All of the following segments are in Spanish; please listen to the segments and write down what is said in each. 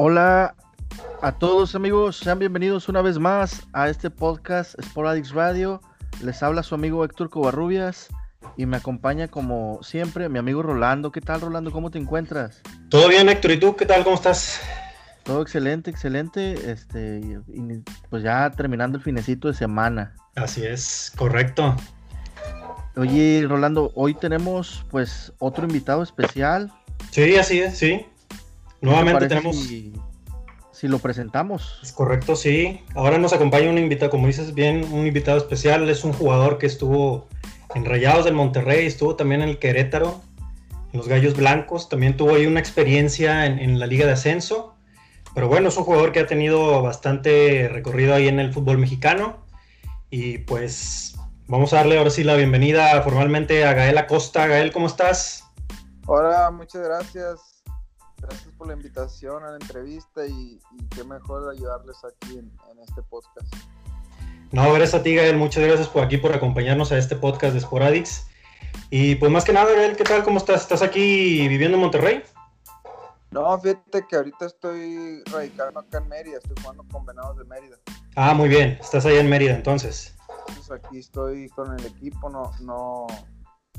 Hola a todos amigos, sean bienvenidos una vez más a este podcast Sporadix Radio. Les habla su amigo Héctor Covarrubias y me acompaña como siempre mi amigo Rolando. ¿Qué tal Rolando? ¿Cómo te encuentras? Todo bien Héctor, ¿y tú qué tal? ¿Cómo estás? Todo excelente, excelente. Este, pues ya terminando el finecito de semana. Así es, correcto. Oye, Rolando, hoy tenemos pues otro invitado especial. Sí, así es, sí. Nuevamente tenemos. Si, lo presentamos. Es correcto, sí. Ahora nos acompaña un invitado, como dices bien, un invitado especial. Es un jugador que estuvo en Rayados del Monterrey, estuvo también en el Querétaro, en los Gallos Blancos. También tuvo ahí una experiencia en, en la Liga de Ascenso. Pero bueno, es un jugador que ha tenido bastante recorrido ahí en el fútbol mexicano. Y pues vamos a darle ahora sí la bienvenida formalmente a Gael Acosta. Gael, ¿cómo estás? Hola, muchas gracias. Gracias por la invitación a la entrevista y, qué mejor ayudarles aquí en, este podcast. No, gracias a ti, Gael. Muchas gracias por aquí, por acompañarnos a este podcast de Sporadix. Y pues más que nada, Gael, ¿qué tal? ¿Cómo estás? ¿Estás aquí viviendo en Monterrey? No, fíjate que ahorita estoy radicando acá en Mérida, estoy jugando con Venados de Mérida. Ah, muy bien, estás allá en Mérida entonces. Pues aquí estoy con el equipo, no, no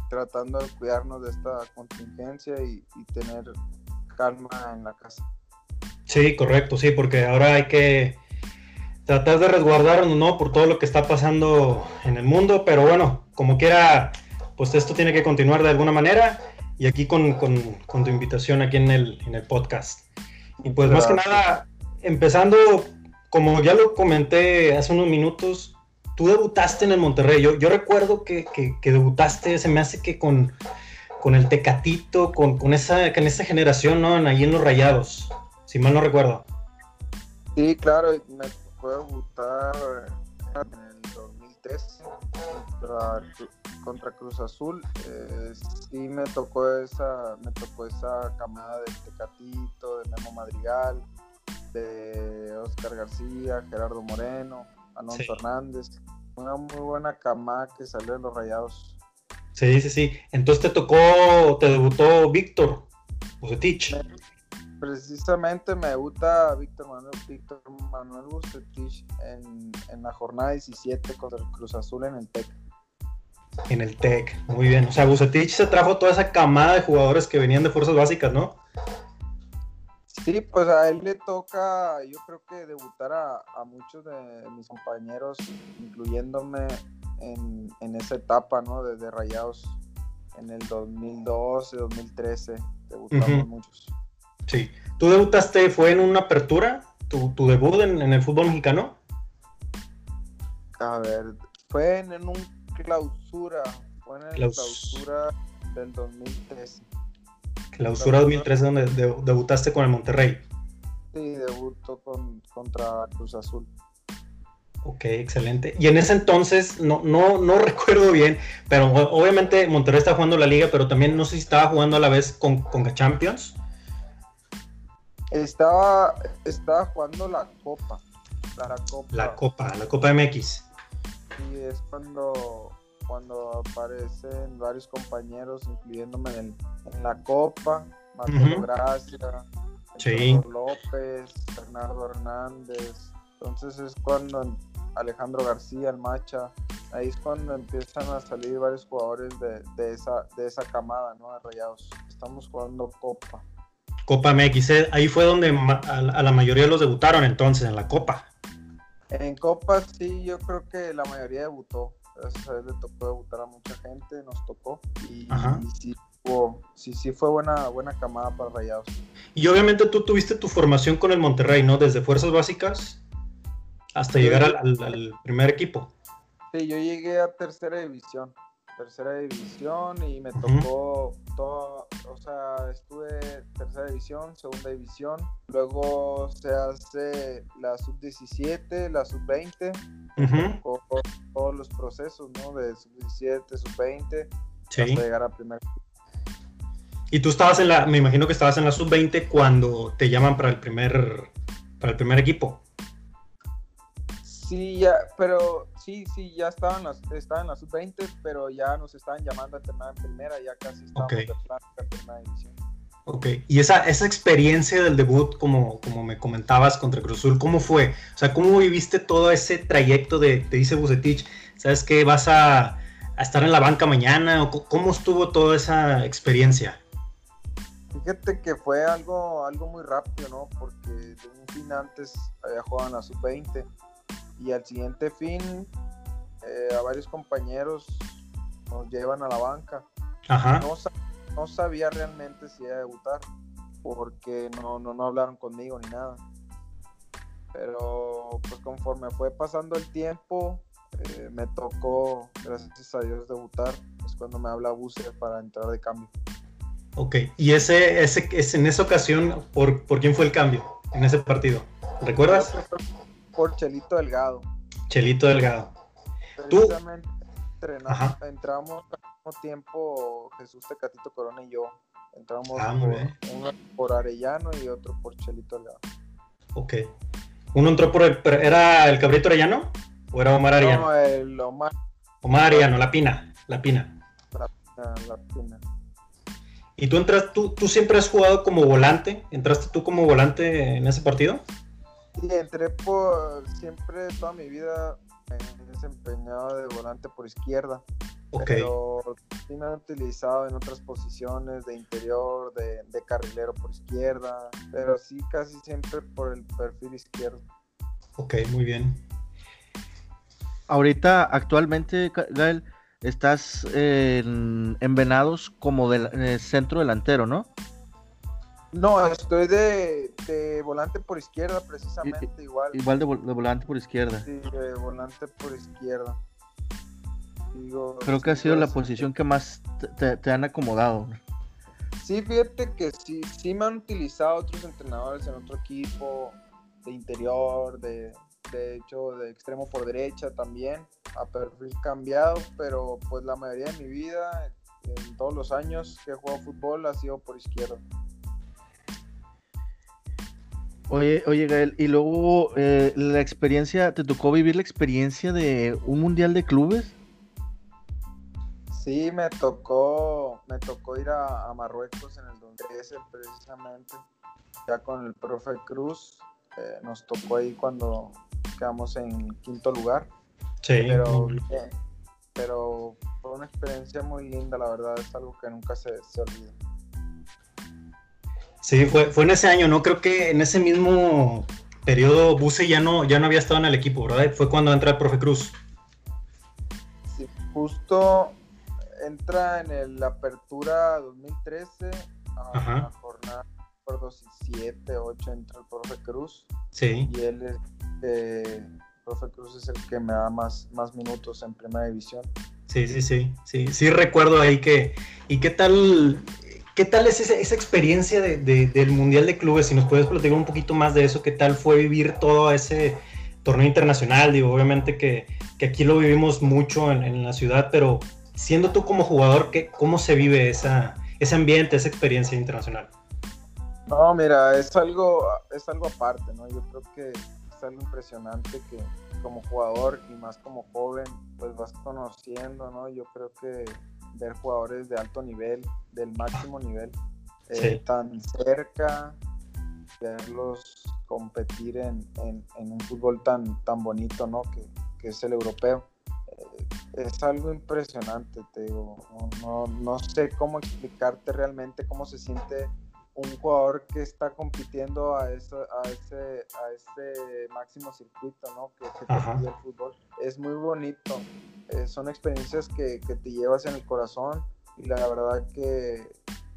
tratando de cuidarnos de esta contingencia y, y tener calma en la casa. Sí, correcto, sí, porque ahora hay que tratar de resguardarnos, ¿no? Por todo lo que está pasando en el mundo, pero bueno, como quiera, pues esto tiene que continuar de alguna manera y aquí con, tu invitación aquí en el, en el podcast. Y pues más que nada, empezando, como ya lo comenté hace unos minutos, tú debutaste en el Monterrey. Yo, yo recuerdo que, que debutaste, se me hace que con con el Tecatito, con, con, esa, con esa generación, ¿no? Ahí en los Rayados, si mal no recuerdo. Sí, claro, me tocó debutar en el 2003 contra, Cruz Azul. Eh, sí me tocó esa, me tocó esa camada de Tecatito, de Memo Madrigal, de Oscar García, Gerardo Moreno, Alonso Hernández. Una muy buena camada que salió de los Rayados. Sí, sí, sí. Entonces te tocó, te debutó Víctor Bucetich. Precisamente me debuta Víctor Manuel, Víctor Manuel Bucetich en, la jornada 17 contra el Cruz Azul en el TEC. En el TEC, muy bien. O sea, Bucetich se trajo toda esa camada de jugadores que venían de fuerzas básicas, ¿no? Sí, pues a él le toca, yo creo que debutar a, a muchos de mis compañeros, incluyéndome en, esa etapa, ¿no? Desde Rayados en el 2012, 2013, debutamos muchos. Sí. ¿Tú debutaste, fue en una apertura, tu, debut en, el fútbol mexicano? A ver, fue en, un clausura, fue en el clausura del 2013. Clausura 2013 donde debutaste con el Monterrey. Sí, debutó con, contra Cruz Azul. Ok, excelente. Y en ese entonces, no, no, no recuerdo bien, pero obviamente Monterrey está jugando la liga, pero también no sé si estaba jugando a la vez con, con Champions. Estaba, estaba jugando la Copa. La, Copa. La Copa, la Copa MX. Y es cuando, cuando aparecen varios compañeros, incluyéndome en, la Copa, Marcelo Gracia, López, Bernardo Hernández. Entonces es cuando Alejandro García, el Macha. Ahí es cuando empiezan a salir varios jugadores de, esa, de esa camada, ¿no? De Rayados. Estamos jugando Copa. Copa MX, eh, ahí fue donde a la mayoría los debutaron entonces, en la Copa. En Copa sí, yo creo que la mayoría debutó. Gracias a él le tocó debutar a mucha gente, nos tocó. Y, sí, sí, sí, fue buena, buena camada para Rayados. Y obviamente tú tuviste tu formación con el Monterrey, ¿no? Desde fuerzas básicas hasta llegar al, primer equipo. Sí, yo llegué a tercera división. Tercera división y me tocó todo, o sea, estuve tercera división, segunda división, luego se hace la sub-17, la sub-20, todos los procesos, ¿no? De sub-17, sub-20, hasta llegar a primer equipo. Y tú estabas en la, me imagino que estabas en la sub-20 cuando te llaman para el primer, para el primer equipo. Sí, ya, pero sí, sí, ya estaban las, estaba en la sub-20, pero ya nos estaban llamando a terminar en primera, ya casi estábamos en primera división. Ok, y esa, esa experiencia del debut, como, como me comentabas contra Cruzul, ¿cómo fue? O sea, ¿cómo viviste todo ese trayecto de, te dice Bucetich, sabes que vas a, a, estar en la banca mañana? ¿O ¿Cómo estuvo toda esa experiencia? Fíjate que fue algo, algo muy rápido, ¿no? Porque de un fin antes había jugado en la sub-20 y al siguiente fin eh, a varios compañeros nos llevan a la banca. Ajá. No, no sabía realmente si iba a debutar porque no, no, no hablaron conmigo ni nada. Pero pues conforme fue pasando el tiempo, eh, me tocó, gracias a Dios, debutar. Es cuando me habla Buse para entrar de cambio. Ok, y ese, ese, ese en esa ocasión, ¿por, ¿por quién fue el cambio en ese partido? ¿Recuerdas? Por Chelito Delgado. Chelito Delgado. Precisamente entrenamos, entramos al mismo tiempo Jesús Tecatito Corona y yo. Entramos Ah, por, uno por Arellano y otro por Chelito Delgado. Ok. ¿Uno entró por el... ¿Era el Cabrito Arellano? ¿O era Omar Arellano? No, el Omar Omar Arellano, la Pina. La Pina. la, la Pina. ¿Y tú entras, tú, tú siempre has jugado como volante? ¿Entraste tú como volante en ese partido? Y entré por siempre toda mi vida me he desempeñado de volante por izquierda. Ok. Pero sí me han utilizado en otras posiciones de interior, de, de carrilero por izquierda, pero sí casi siempre por el perfil izquierdo. Ok, muy bien. Ahorita, actualmente, Ga- Gael, estás en, en Venados como del centro delantero, ¿no? No, estoy de, de volante por izquierda precisamente igual. Igual de, vol- de volante por izquierda. Sí, de volante por izquierda. Digo, Creo que ha sido la posición que más te han acomodado. Sí, fíjate que sí, sí me han utilizado otros entrenadores en otro equipo, de interior, de, de hecho de extremo por derecha también, a perfil cambiado, pero pues la mayoría de mi vida, en todos los años que he jugado fútbol, ha sido por izquierda. Oye, oye, Gael, y luego eh, la experiencia, ¿te tocó vivir la experiencia de un mundial de clubes? Sí, me tocó, me tocó ir a, a Marruecos en el 2013 precisamente, ya con el profe Cruz, eh, nos tocó ahí cuando quedamos en quinto lugar. Sí. pero bien, pero fue una experiencia muy linda, la verdad, es algo que nunca se, se olvida. Sí, fue, fue en ese año, ¿no? Creo que en ese mismo periodo Buse ya no, ya no había estado en el equipo, ¿verdad? Fue cuando entra el profe Cruz. Sí, justo entra en el Apertura 2013, a Ajá. la jornada, no recuerdo si 7, 8, entra el profe Cruz, Sí. y él es, eh, el profe Cruz es el que me da más, más minutos en primera división. Sí, sí, sí, sí, sí recuerdo ahí que, ¿y qué tal, qué tal es esa, experiencia de- de- del Mundial de Clubes? Si nos puedes platicar un poquito más de eso, ¿qué tal fue vivir todo ese torneo internacional? Digo, obviamente que, aquí lo vivimos mucho en, la ciudad, pero siendo tú como jugador, ¿qué, ¿cómo se vive ese ambiente, esa experiencia internacional? No, mira, es algo, es algo aparte, ¿no? Yo creo que es algo impresionante que como jugador y más como joven, pues vas conociendo, ¿no? Yo creo que ver jugadores de alto nivel, del máximo nivel, eh, Sí. tan cerca, verlos competir en, en- en un fútbol tan, tan bonito, ¿no? Que, que es el europeo. Eh, es algo impresionante, te digo. No, no, no sé cómo explicarte realmente cómo se siente un jugador que está compitiendo a, eso, a, ese, a ese máximo circuito, ¿no? Que, que te el fútbol. Es muy bonito. Eh, son experiencias que, que te llevas en el corazón y la verdad que,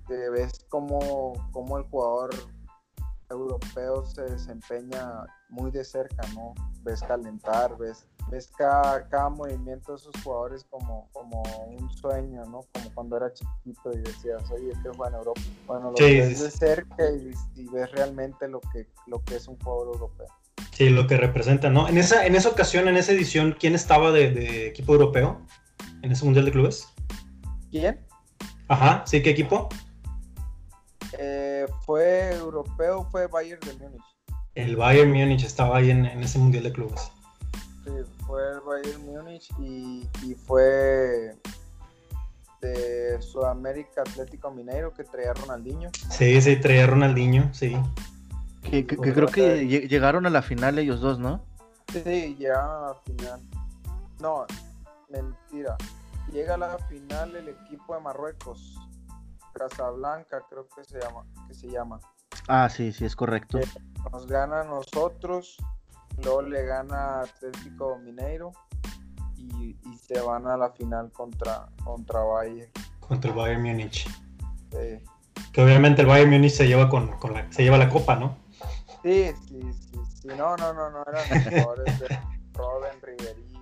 que ves cómo, cómo el jugador europeo se desempeña muy de cerca, ¿no? Ves calentar, ves, ves cada, cada movimiento de esos jugadores como, como un sueño, ¿no? Como cuando era chiquito y decías, oye, este juega en Europa. Bueno, lo Sí, ves sí, de cerca y, y ves realmente lo que, lo que es un jugador europeo. Sí, lo que representa, ¿no? En esa, en esa ocasión, en esa edición, ¿quién estaba de, de equipo europeo en ese Mundial de Clubes? ¿Quién? Ajá, ¿sí? ¿Qué equipo? Eh, fue europeo, fue Bayern de Múnich. El Bayern Múnich estaba ahí en, en ese Mundial de Clubes. Sí, fue el Bayern Múnich y, y fue de Sudamérica Atlético Mineiro que traía Ronaldinho. Sí, sí, traía Ronaldinho, sí. Que, creo que llegaron a la final ellos dos, ¿no? Sí, llegaron a la final. No, mentira. Llega a la final el equipo de Marruecos. Casablanca, creo que se llama. Que se llama. Ah, sí, sí, es correcto. Eh, nos gana a nosotros, luego le gana Atlético Mineiro y, se van a la final contra, contra Bayern. Contra el Bayern Múnich. Que obviamente el Bayern Múnich se lleva con, la, se lleva la copa, ¿no? Sí, sí, sí, sí. No, no, no, no, eran mejores de Robin, Ribery.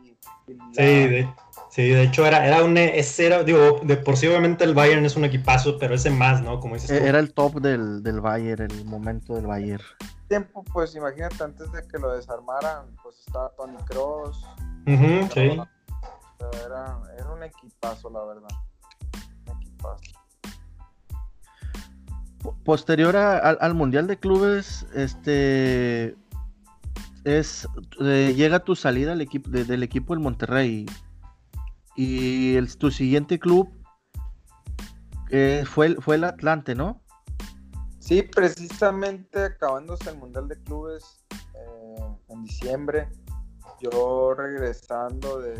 Sí, de, sí, de hecho era, era un, ese era, digo, de por sí obviamente el Bayern es un equipazo, pero ese más, ¿no? Como dices tú. Era el top del, del Bayern, el momento del Bayern. Tiempo, pues imagínate, antes de que lo desarmaran, pues estaba Tony Cross. sí. Era, era un equipazo, la verdad. Un equipazo posterior al Mundial de Clubes, este es eh, llega tu salida al equipo del equipo del Monterrey y el, tu siguiente club eh, fue, fue el Atlante, ¿no? Sí, precisamente acabándose el Mundial de Clubes eh, en diciembre, yo regresando de,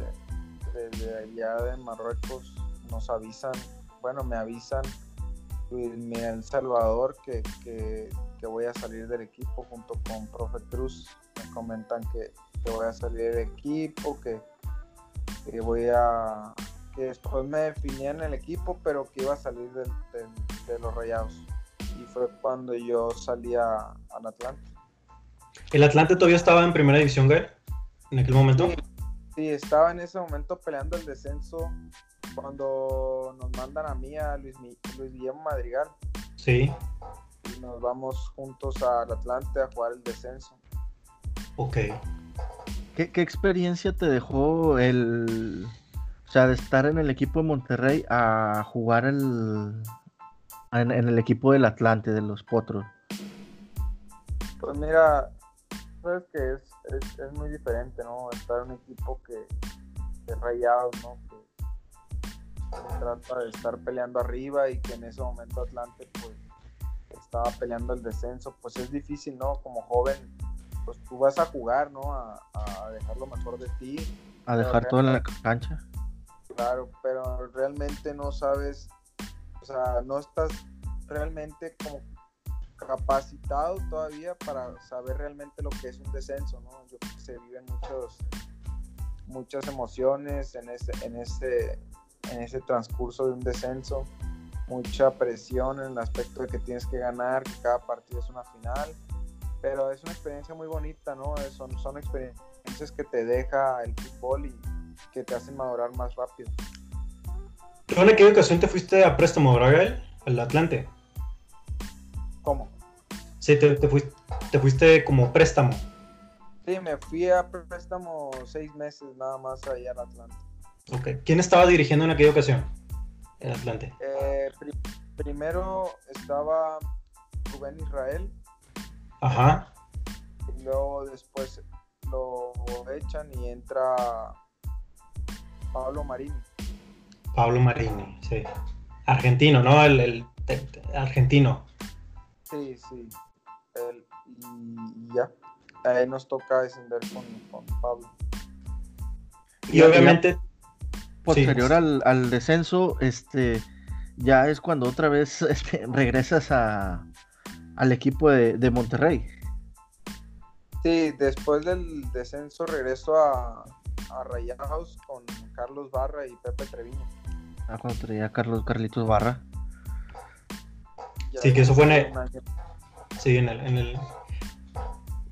de allá de Marruecos, nos avisan, bueno, me avisan el Salvador que, que, voy a salir del equipo junto con Profe Cruz. Me comentan que, voy a salir del equipo, que, voy a. que después me definían el equipo, pero que iba a salir de los rayados. Y fue cuando yo salí al Atlante. ¿El Atlante todavía estaba en primera división, Gael? ¿En aquel momento? sí, estaba en ese momento peleando el descenso cuando nos mandan a mí, a Luis, Luis Guillermo Madrigal. Sí. Y nos vamos juntos al Atlante a jugar el descenso. Ok. ¿Qué, experiencia te dejó el. O sea, de estar en el equipo de Monterrey a jugar el, en, el equipo del Atlante, de los Potros? Pues mira, sabes que es, es, muy diferente, ¿no? Estar en un equipo que, que rayados, ¿no? se trata de estar peleando arriba y que en ese momento Atlante pues estaba peleando el descenso, pues es difícil, ¿no? Como joven, pues tú vas a jugar, ¿no? A, dejar lo mejor de ti. A dejar todo en la cancha. Claro, pero realmente no sabes, o sea, no estás realmente como capacitado todavía para saber realmente lo que es un descenso, ¿no? Yo creo que se viven muchos, muchas emociones en ese, en ese, en ese transcurso de un descenso, mucha presión en el aspecto de que tienes que ganar, que cada partido es una final, pero es una experiencia muy bonita, ¿no? Son, son experiencias que te deja el fútbol y que te hacen madurar más rápido. ¿En qué ocasión te fuiste a préstamo, Braga, al Atlante? ¿Cómo? Sí, te, fuiste, te fuiste como préstamo. Sí, me fui a préstamo seis meses nada más ahí al Atlante. ¿Quién estaba dirigiendo en aquella ocasión? El Atlante. Eh, primero estaba Rubén Israel. Ajá. Y luego después lo echan y entra Pablo Marini. Pablo Marini, sí. Argentino, ¿no? El, argentino. Sí, sí. y ya. Ahí nos toca descender con, Pablo. Y, obviamente posterior al, descenso, este, ya es cuando otra vez este, regresas a, al equipo de, Monterrey. Sí, después del descenso regreso a, a Rayados con Carlos Barra y Pepe Treviño. Ah, cuando traía Carlos Carlitos Barra. sí, que eso fue en el, sí, en el, en el,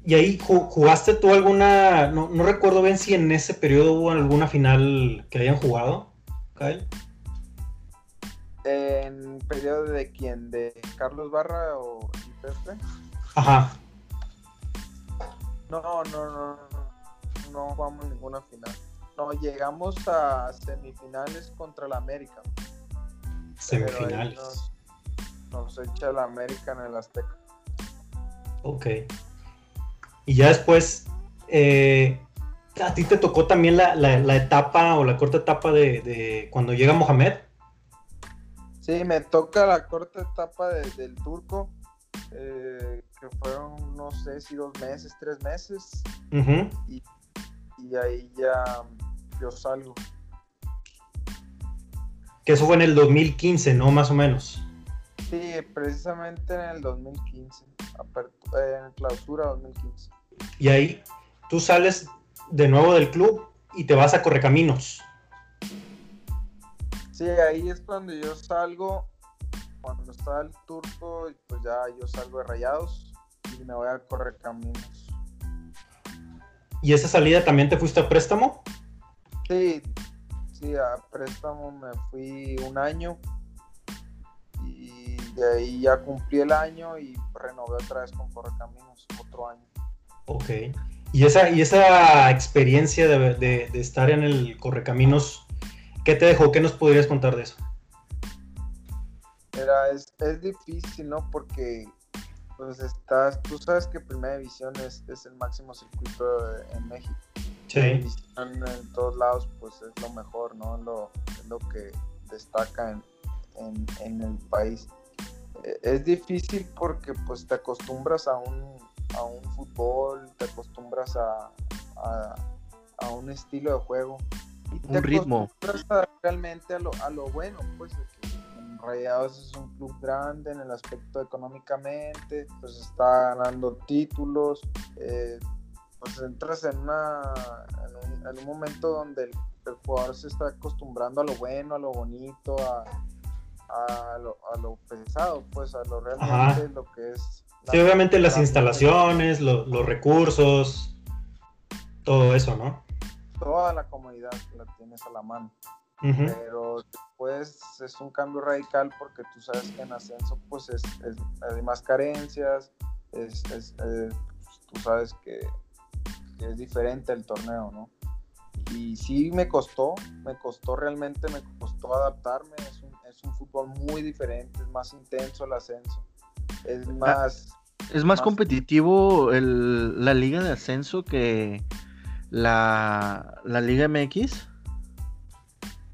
y ahí jugaste tú alguna, no, recuerdo bien si en ese periodo hubo alguna final que hayan jugado, Kyle. ¿En periodo de quién? ¿De Carlos Barra o Pepe? Ajá. No, no, no, no, no jugamos ninguna final. No, llegamos a semifinales contra la América. Semifinales. Nos, nos, echa la América en el Azteca. Ok. Y ya después, eh, a ti te tocó también la, etapa o la corta etapa de, cuando llega Mohamed. Sí, me toca la corta etapa del turco, eh, que fueron, no sé si dos meses, tres meses, y, y, ahí ya yo salgo. Que eso fue en el 2015, ¿no? Más o menos. Sí, precisamente en el 2015, eh, en clausura 2015. Y ahí tú sales de nuevo del club y te vas a Correcaminos. Sí, ahí es cuando yo salgo, cuando está el turco, pues ya yo salgo de rayados y me voy a Correcaminos. ¿Y esa salida también te fuiste a préstamo? Sí, sí, a préstamo me fui un año y de ahí ya cumplí el año y renové otra vez con Correcaminos, otro año. Ok. ¿Y esa, y esa experiencia de, estar en el Correcaminos, qué te dejó? ¿Qué nos podrías contar de eso? Era, es, difícil, ¿no? Porque pues estás, tú sabes que Primera División es, el máximo circuito en México. Sí. en todos lados, pues es lo mejor, ¿no? Lo, es lo que destaca en, en el país. E, es difícil porque pues te acostumbras a un a un fútbol, te acostumbras a, a, un estilo de juego. Y un ritmo. realmente a lo, a lo bueno, pues Rayados es un club grande en el aspecto económicamente, pues está ganando títulos, eh, pues entras en, una, en un, momento donde el, jugador se está acostumbrando a lo bueno, a lo bonito, a, a, lo, a lo pesado, pues a lo realmente lo que es Sí, obviamente las instalaciones, los recursos, todo eso, ¿no? Toda la comodidad la tienes a la mano. Pero después es un cambio radical porque tú sabes que en ascenso pues es, hay más carencias, es, eh, tú sabes que, es diferente el torneo, ¿no? Y sí me costó, me costó realmente, me costó adaptarme, es un, es un fútbol muy diferente, es más intenso el ascenso, es ah, más es más, competitivo la liga de ascenso que la, liga MX.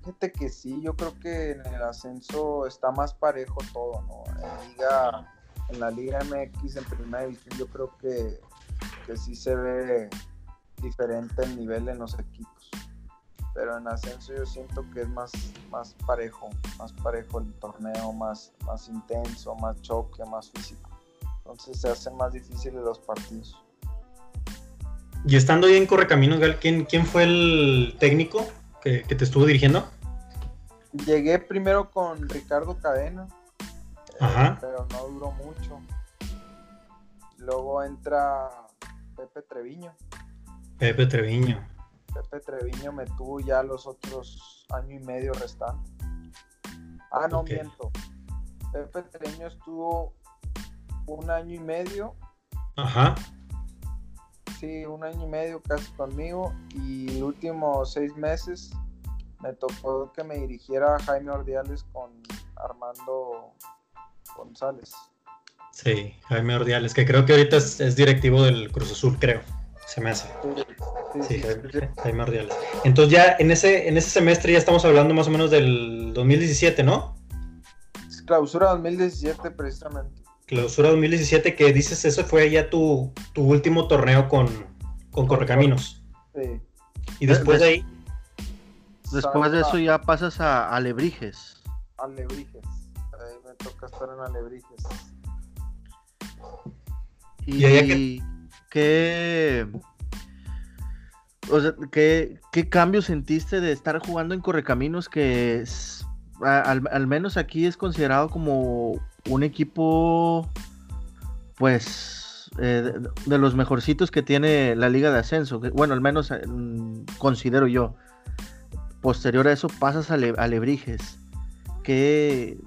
Fíjate que sí, yo creo que en el ascenso está más parejo todo, ¿no? En, liga, en la Liga MX, en primera división, yo creo que, sí se ve diferente el nivel en los equipos. Pero en ascenso yo siento que es más, más parejo, más parejo el torneo, más, más intenso, más choque, más físico. Entonces se hacen más difíciles los partidos. Y estando ahí en Correcaminos, Gal, ¿quién, quién fue el técnico que, te estuvo dirigiendo? Llegué primero con Ricardo Cadena, Ajá. pero no duró mucho. Luego entra Pepe Treviño. Pepe Treviño. Pepe Treviño me tuvo ya los otros año y medio restantes. Ah, no miento. Pepe Treviño estuvo un año y medio. Ajá. Sí, un año y medio casi conmigo y los últimos seis meses me tocó que me dirigiera Jaime Ordiales con Armando González. Sí, Jaime Ordiales, que creo que ahorita es, directivo del Cruz Azul, creo. Se me hace. Sí, Jaime, Ordiales. Entonces ya en ese, en ese semestre ya estamos hablando más o menos del 2017, ¿no? Clausura 2017 precisamente clausura 2017, que dices eso fue ya tu, último torneo con, con Correcaminos. Sí. Y después de ahí. Después de eso ya pasas a Alebrijes. Alebrijes. Ahí me toca estar en Alebrijes. Y, ¿Y qué, o sea, ¿qué, ¿qué cambio sentiste de estar jugando en Correcaminos que al, al, menos aquí es considerado como un equipo, pues, eh, de, los mejorcitos que tiene la Liga de Ascenso. bueno, al menos eh, considero yo. Posterior a eso pasas a, Lebrijes. ¿Qué,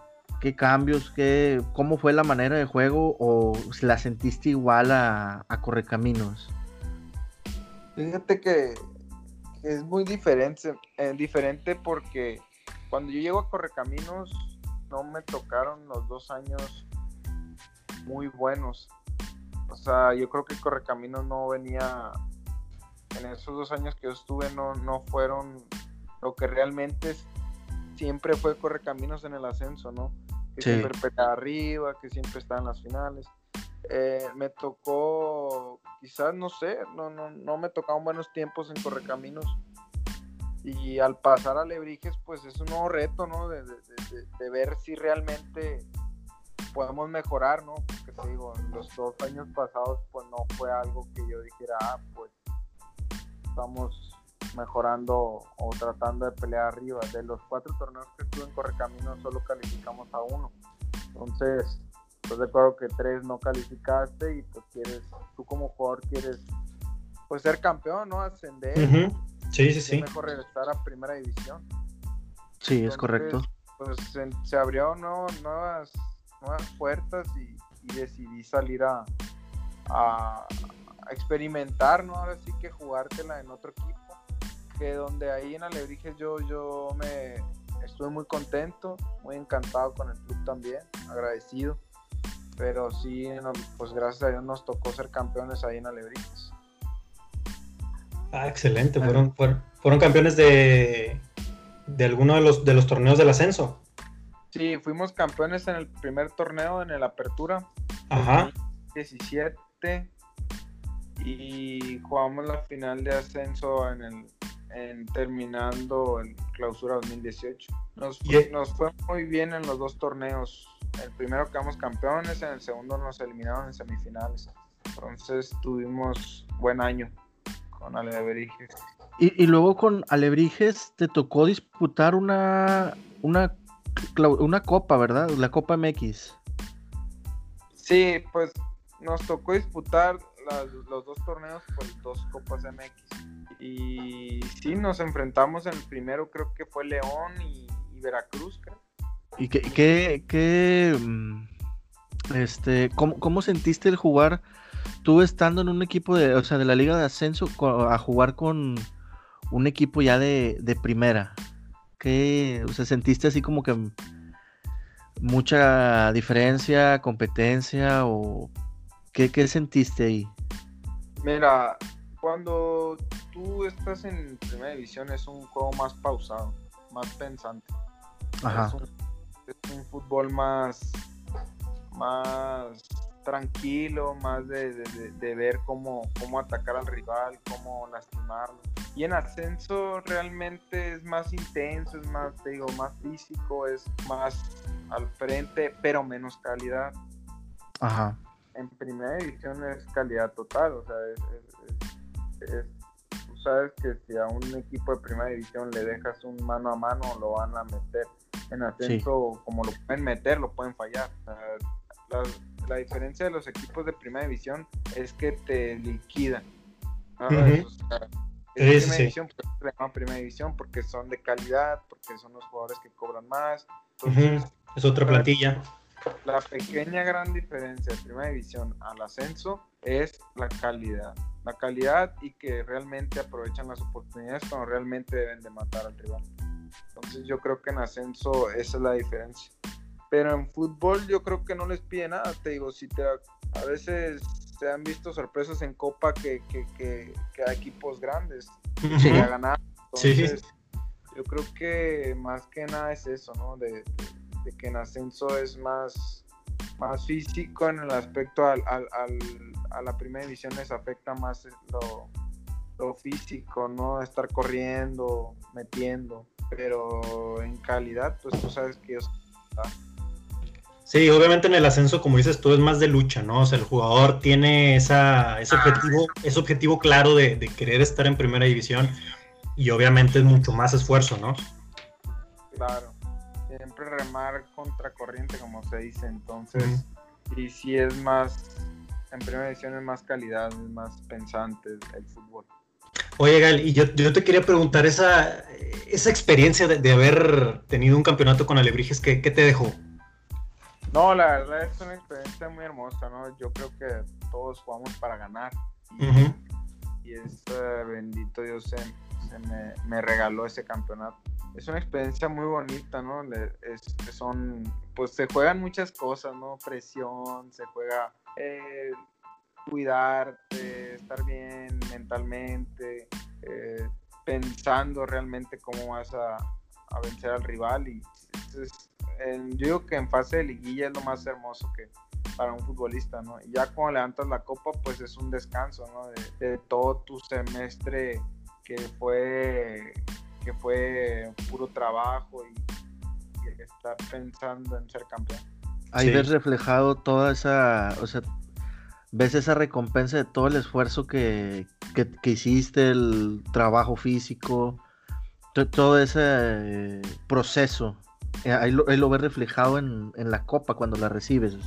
cambios? Qué, ¿Cómo fue la manera de juego? ¿O la sentiste igual a, Correcaminos? Fíjate que, es muy diferente, eh, diferente porque cuando yo llego a Correcaminos no me tocaron los dos años muy buenos. O sea, yo creo que Correcaminos no venía, en esos dos años que yo estuve, no, no fueron lo que realmente siempre fue Correcaminos en el ascenso, ¿no? Que siempre peleaba arriba, que siempre estaba en las finales. Eh, me tocó, quizás, no sé, no, no, no me tocaron buenos tiempos en Correcaminos. Y al pasar a Lebrijes, pues es un nuevo reto, ¿no? De, ver si realmente podemos mejorar, ¿no? Porque te digo, los dos años pasados, pues no fue algo que yo dijera, ah, pues estamos mejorando o tratando de pelear arriba. De los cuatro torneos que estuve en Correcaminos, solo calificamos a uno. Entonces, pues recuerdo que tres no calificaste y pues quieres, tú como jugador quieres pues ser campeón, ¿no? Ascender. Sí, sí, sí. mejor regresar a primera división. Sí, es correcto. Pues se, abrieron nuevas, nuevas puertas y, decidí salir a, a, experimentar, ¿no? Ahora sí que jugártela en otro equipo. Que donde ahí en Alebrijes yo, yo me estuve muy contento, muy encantado con el club también, agradecido pero sí, pues gracias a Dios nos tocó ser campeones ahí en Alebrijes. Ah, excelente, fueron, fueron, campeones de, de alguno de los, de los torneos del ascenso. Sí, fuimos campeones en el primer torneo, en el Apertura. Ajá. 17 y jugamos la final de ascenso en el en terminando el clausura 2018. Nos, nos fue muy bien en los dos torneos el primero quedamos campeones, en el segundo nos eliminaron en semifinales. Entonces tuvimos buen año con Alebrijes. Y, y luego con Alebrijes te tocó disputar una, una, una copa, ¿verdad? La Copa MX. Sí, pues nos tocó disputar los dos torneos por dos Copas MX. Y sí, nos enfrentamos en el primero, creo que fue León y, Veracruz, creo. ¿Y qué, qué, mm, este, cómo, sentiste el jugar tú estando en un equipo de, o sea, de la liga de ascenso a jugar con un equipo ya de, primera? ¿Qué, o sea, sentiste así como que mucha diferencia, competencia o qué, qué sentiste ahí? Mira, cuando tú estás en primera división es un juego más pausado, más pensante. Ajá es un fútbol más, más tranquilo, más de, ver cómo, cómo atacar al rival, cómo lastimarlo. Y en ascenso realmente es más intenso, es más, te digo, más físico, es más al frente, pero menos calidad. Ajá. En primera división es calidad total, o sea, es, tú sabes que si a un equipo de primera división le dejas un mano a mano, lo van a meter en ascenso, como lo pueden meter, lo pueden fallar. la, diferencia de los equipos de primera división es que te liquidan. primera, división, pues, primera división porque son de calidad, porque son los jugadores que cobran más. Es otra plantilla. La pequeña gran diferencia de primera división al ascenso es la calidad. La calidad y que realmente aprovechan las oportunidades cuando realmente deben de matar al rival. Entonces yo creo que en ascenso esa es la diferencia. Pero en fútbol yo creo que no les pide nada, te digo, si te a veces se han visto sorpresas en Copa que, que, que, hay equipos grandes que ya ganar. Entonces, yo creo que más que nada es eso, ¿no? De, que en ascenso es más, más físico en el aspecto al, al, al, a la primera división les afecta más lo, lo físico, ¿no? Estar corriendo, metiendo pero en calidad, pues tú sabes que ellos... Sí, obviamente en el ascenso, como dices tú, es más de lucha, ¿no? O sea, el jugador tiene esa, ese, objetivo, ese objetivo claro de, querer estar en primera división y obviamente es mucho más esfuerzo, ¿no? Claro, siempre remar contra corriente, como se dice, entonces, y si es más, en primera división es más calidad, es más pensante el fútbol. Oye, Gal, y yo, yo, te quería preguntar, esa, esa experiencia de, haber tenido un campeonato con Alebrijes, ¿qué, ¿qué, te dejó? No, la verdad es una experiencia muy hermosa, ¿no? Yo creo que todos jugamos para ganar. Y, ese bendito Dios se, me, me, regaló ese campeonato. Es una experiencia muy bonita, ¿no? Es, son, pues se juegan muchas cosas, ¿no? Presión, se juega... Eh, cuidarte, estar bien mentalmente, eh, pensando realmente cómo vas a, vencer al rival y yo digo que en fase de liguilla es lo más hermoso que para un futbolista, ¿no? Y ya cuando levantas la copa, pues es un descanso, ¿no? De, todo tu semestre que fue, que fue puro trabajo y, estar pensando en ser campeón. Ahí ves reflejado toda esa, o sea, ves esa recompensa de todo el esfuerzo que, hiciste, el trabajo físico, todo ese eh, proceso. Eh, ahí lo, ahí lo, ves reflejado en, la copa cuando la recibes.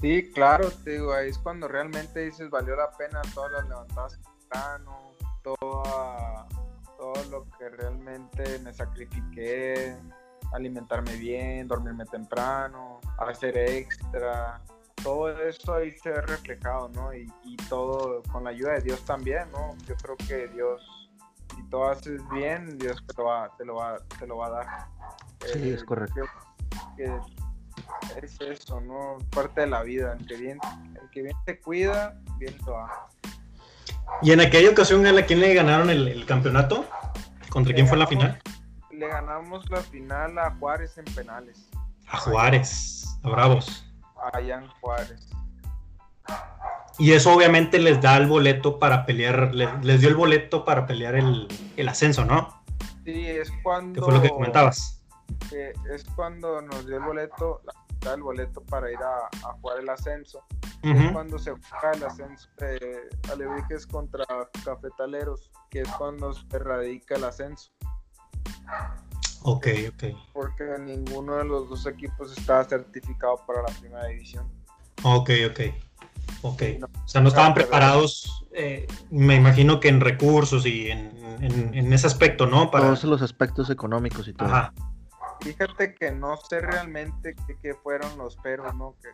Sí, claro, te digo, ahí es cuando realmente dices valió la pena todas las levantadas temprano, todo lo que realmente me sacrifiqué, alimentarme bien, dormirme temprano, hacer extra, todo eso ahí se ve reflejado, ¿no? Y, todo con la ayuda de Dios también, ¿no? Yo creo que Dios, si todo haces bien, Dios te lo va, te lo va, te lo va a dar. Sí, es eh, correcto. es eso, ¿no? Parte de la vida. El que bien, el que bien te cuida, bien te va. ¿Y en aquella ocasión a quién le ganaron el, campeonato? ¿Contra quién fue la final? Le ganamos la final a Juárez en penales. A Juárez, a Bravos allá en Juárez. Y eso obviamente les da el boleto para pelear, les, dio el boleto para pelear el, ascenso, ¿no? Sí, es cuando... ¿Qué fue lo que comentabas? es cuando nos dio el boleto, el boleto para ir a, jugar el ascenso. Es cuando se juega el ascenso de Alebrijes contra Cafetaleros, que es cuando se radica el ascenso. Ok, ok. Porque ninguno de los dos equipos estaba certificado para la primera división. Ok, ok. Ok. o sea, no estaban preparados, eh, me imagino que en recursos y en, ese aspecto, ¿no? Para... Todos los aspectos económicos y todo. Ajá. Fíjate que no sé realmente qué, fueron los peros, ¿no? Que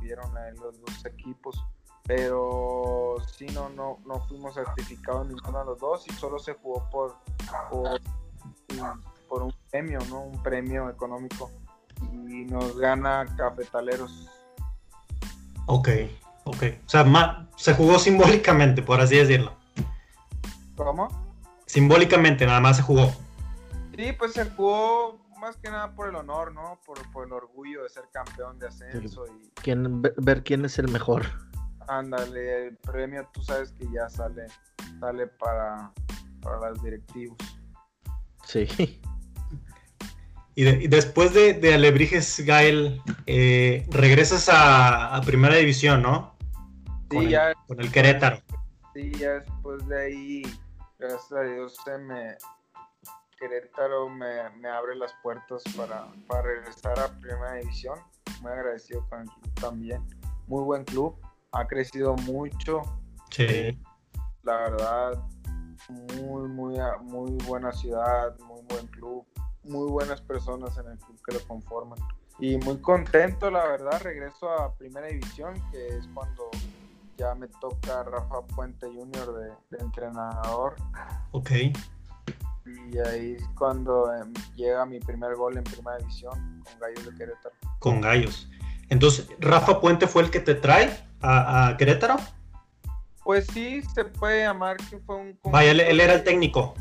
vieron a los dos equipos. Pero sí, no, no, no fuimos certificados ninguno de los dos y solo se jugó por, por por un premio, ¿no? Un premio económico. Y nos gana Cafetaleros. Ok, ok. O sea, se jugó simbólicamente, por así decirlo. ¿Cómo? Simbólicamente, nada más se jugó. Sí, pues se jugó más que nada por el honor, ¿no? Por, el orgullo de ser campeón de ascenso. Y... ¿Quién, ver quién es el mejor. Ándale, el premio tú sabes que ya sale, sale para, para las directivos. Sí. Y, después de, de, Alebrijes, Gael, eh, regresas a, Primera División, ¿no? Sí, con ya. Con el Querétaro. Sí, ya después de ahí, gracias a Dios, se me, Querétaro me, me abre las puertas para, para, regresar a Primera División. Muy agradecido con el club también. Muy buen club, ha crecido mucho. Sí. La verdad, muy, muy, muy buena ciudad, muy buen club muy buenas personas en el club que lo conforman. Y muy contento, la verdad, regreso a Primera División, que es cuando ya me toca Rafa Puente Jr. de, entrenador. Ok. Y ahí es cuando em, llega mi primer gol en Primera División con Gallos de Querétaro. Con Gallos. Entonces, ¿Rafa Puente fue el que te trae a, Querétaro? Pues sí, se puede llamar que fue un... Vaya, él era el técnico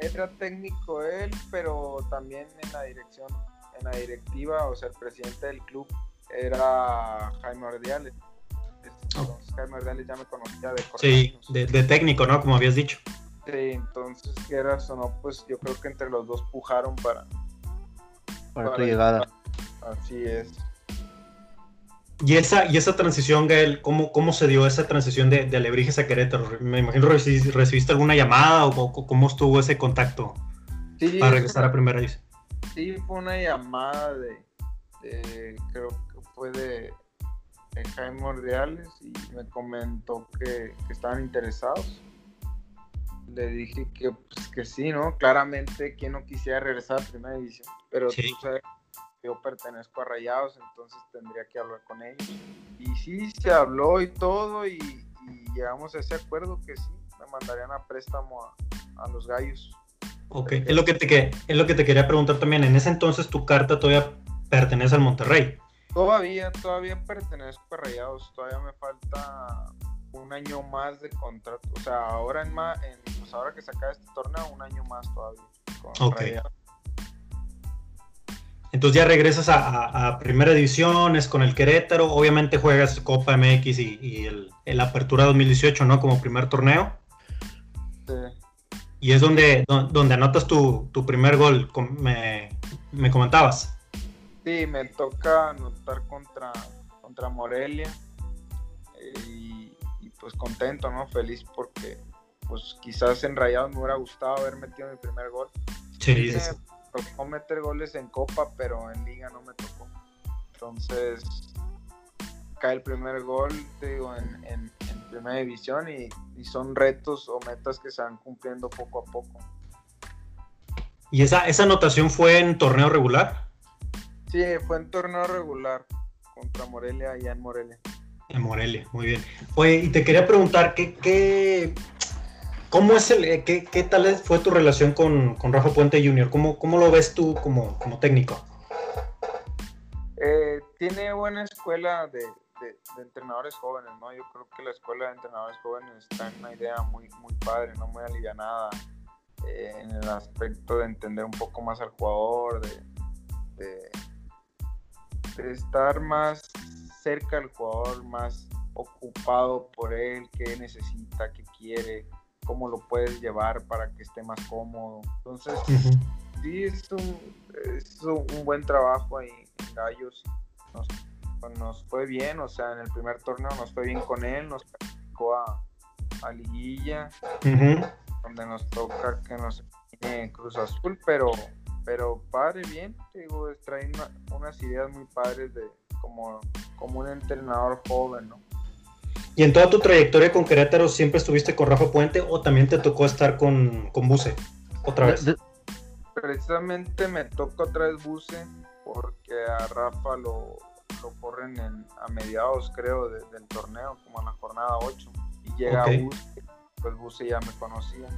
era técnico él, pero también en la dirección, en la directiva, o sea, el presidente del club era Jaime Ordiales. Jaime Ordiales ya me conocía de Sí, de, técnico, ¿no? Como habías dicho. Sí, entonces, quieras o no, pues yo creo que entre los dos pujaron para... Para, tu llegada. Así es. Y esa, y esa transición, Gael, ¿cómo, ¿cómo se dio esa transición de, de Alebrijes a Querétaro? Me imagino recibiste, recibiste alguna llamada o, cómo estuvo ese contacto para regresar a primera división. Sí, fue una llamada de, creo que fue de, Jaime Ordeales y me comentó que, estaban interesados. Le dije que, pues, que sí, ¿no? Claramente, quien no quisiera regresar a primera división, pero tú sabes yo pertenezco a Rayados, entonces tendría que hablar con ellos. Y sí, se habló y todo, y, llegamos a ese acuerdo que sí, me mandarían a préstamo a, los gallos. Ok, es lo, que te, es lo que te quería preguntar también. En ese entonces tu carta todavía pertenece al Monterrey. Todavía, todavía pertenezco a Rayados, todavía me falta un año más de contrato. O sea, ahora en, en pues ahora que se acaba este torneo, un año más todavía. ok. Entonces ya regresas a, primera división, es con el Querétaro, obviamente juegas Copa MX y, el, Apertura 2018, ¿no? Como primer torneo. Sí. Y es donde, donde anotas tu, primer gol, me, me, comentabas. Sí, me toca anotar contra, contra Morelia eh, y, pues contento, ¿no? Feliz porque pues quizás en Rayados me hubiera gustado haber metido mi primer gol. Sí, sí tocó meter goles en Copa, pero en Liga no me tocó. Entonces, cae el primer gol, te digo, en, en, Primera División y, son retos o metas que se van cumpliendo poco a poco. ¿Y esa, esa anotación fue en torneo regular? Sí, fue en torneo regular contra Morelia, allá en Morelia. En Morelia, muy bien. Oye, y te quería preguntar, ¿qué, qué, ¿Cómo es el, qué, qué, tal fue tu relación con, con Rafa Puente Jr.? ¿Cómo, ¿Cómo, lo ves tú como, como técnico? Eh, tiene buena escuela de, de, entrenadores jóvenes, ¿no? Yo creo que la escuela de entrenadores jóvenes está en una idea muy, muy padre, no muy alivianada, eh, en el aspecto de entender un poco más al jugador, de, de estar más cerca al jugador, más ocupado por él, qué necesita, qué quiere cómo lo puedes llevar para que esté más cómodo. Entonces, sí, es un, es un, buen trabajo ahí en Gallos. Nos, pues, nos, fue bien, o sea, en el primer torneo nos fue bien con él, nos calificó a, a Liguilla, donde nos toca que nos en Cruz Azul, pero, pero padre, bien, digo, trae unas ideas muy padres de como, como un entrenador joven, ¿no? ¿Y en toda tu trayectoria con Querétaro siempre estuviste con Rafa Puente o también te tocó estar con, con Buse otra vez? Precisamente me tocó otra vez Buse porque a Rafa lo, lo corren a mediados, creo, del torneo, como en la jornada 8. Y llega Buse, pues Buse ya me conocía.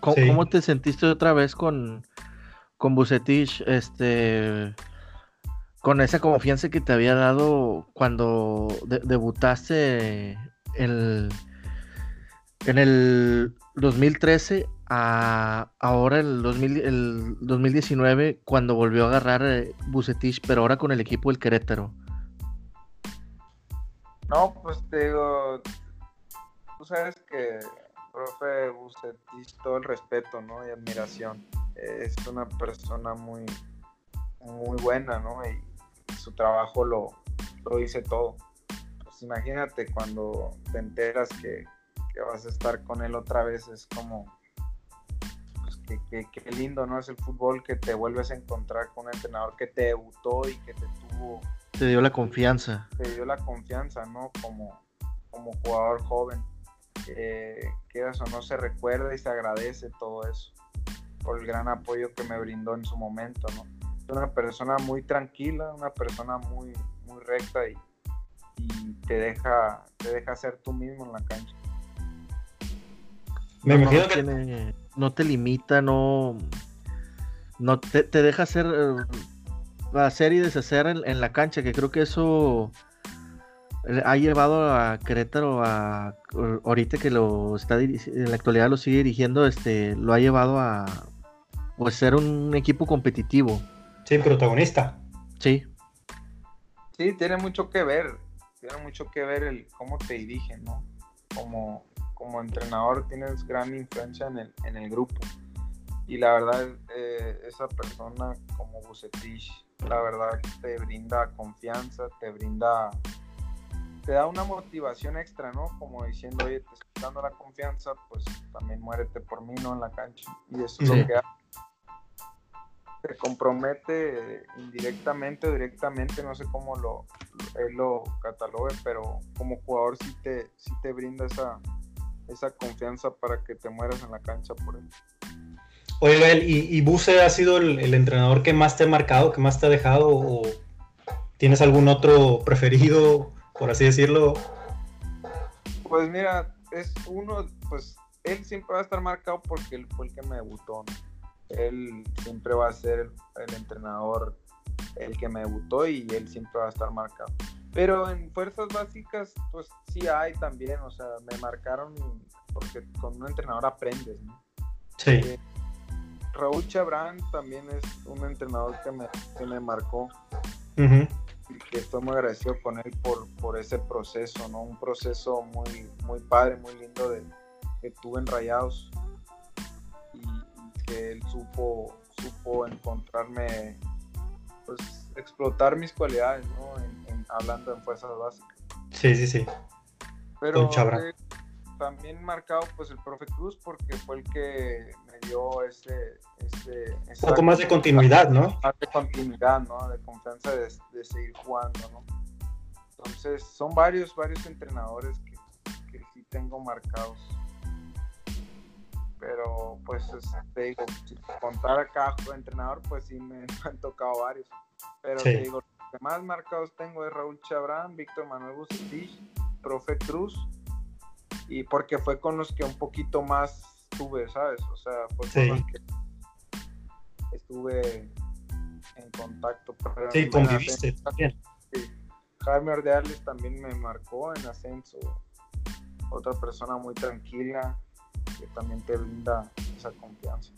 ¿Cómo, te sentiste otra vez con, con Bucetich? Este con esa confianza que te había dado cuando debutaste en el 2013 a ahora el, 2019 cuando volvió a agarrar eh, Bucetich, pero ahora con el equipo del Querétaro. No, pues te digo, tú sabes que profe Bucetich todo el respeto, ¿no? Y admiración. Es una persona muy muy buena, ¿no? Y su trabajo lo, lo dice todo. Pues imagínate cuando te enteras que, vas a estar con él otra vez, es como, pues que, lindo, ¿no? Es el fútbol que te vuelves a encontrar con un entrenador que te debutó y que te tuvo. Te dio la confianza. Te dio la confianza, ¿no? Como, como jugador joven. Que eso no se recuerda y se agradece todo eso por el gran apoyo que me brindó en su momento, ¿no? Una persona muy tranquila, una persona muy, muy recta y, te deja te deja ser tú mismo en la cancha. Me imagino no, que no te limita, no, no te, deja hacer, eh, hacer y deshacer en, la cancha, que creo que eso ha llevado a Querétaro a ahorita que lo está en la actualidad lo sigue dirigiendo, este, lo ha llevado a pues ser un equipo competitivo. Sí, protagonista. Sí. Sí, tiene mucho que ver. Tiene mucho que ver el cómo te dirigen, ¿no? Como, como entrenador tienes gran influencia en el, en el grupo. Y la verdad, eh, esa persona como Bucetich, la verdad te brinda confianza, te brinda, te da una motivación extra, ¿no? Como diciendo, oye, te estoy dando la confianza, pues también muérete por mí, ¿no? En la cancha. Y eso es lo que hace se compromete indirectamente o directamente, no sé cómo lo, él lo catalogue, pero como jugador sí te, sí te brinda esa, esa confianza para que te mueras en la cancha por él. Oye, ¿y, y Buse ha sido el, entrenador que más te ha marcado, que más te ha dejado? ¿O tienes algún otro preferido, por así decirlo? Pues mira, es uno, pues él siempre va a estar marcado porque él fue el que me debutó, ¿no? Él siempre va a ser el, entrenador el que me debutó y él siempre va a estar marcado. Pero en fuerzas básicas, pues sí hay también, o sea, me marcaron porque con un entrenador aprendes, ¿no? Sí. Eh, Raúl Chabrán también es un entrenador que me, que me marcó. Y que estoy muy agradecido con él por, por ese proceso, ¿no? Un proceso muy, muy padre, muy lindo de, que tuve en Rayados. Que él supo, supo encontrarme, pues explotar mis cualidades, ¿no? hablando en fuerzas básicas. Sí, sí, sí. Pero también marcado pues el profe Cruz porque fue el que me dio ese... ese un poco más de continuidad, ¿no? Más de continuidad, ¿no? De confianza de, seguir jugando, ¿no? Entonces son varios, varios entrenadores que, que sí tengo marcados. Pero pues te digo, si contar acá entrenador, pues sí me, han tocado varios. Pero te digo, los que más marcados tengo es Raúl Chabrán, Víctor Manuel Bucetich, profe Cruz y porque fue con los que un poquito más tuve, ¿sabes? O sea, fue con los que estuve en contacto. sí, conviviste también. Jaime Ordeales también me marcó en ascenso. Otra persona muy tranquila que también te brinda esa confianza.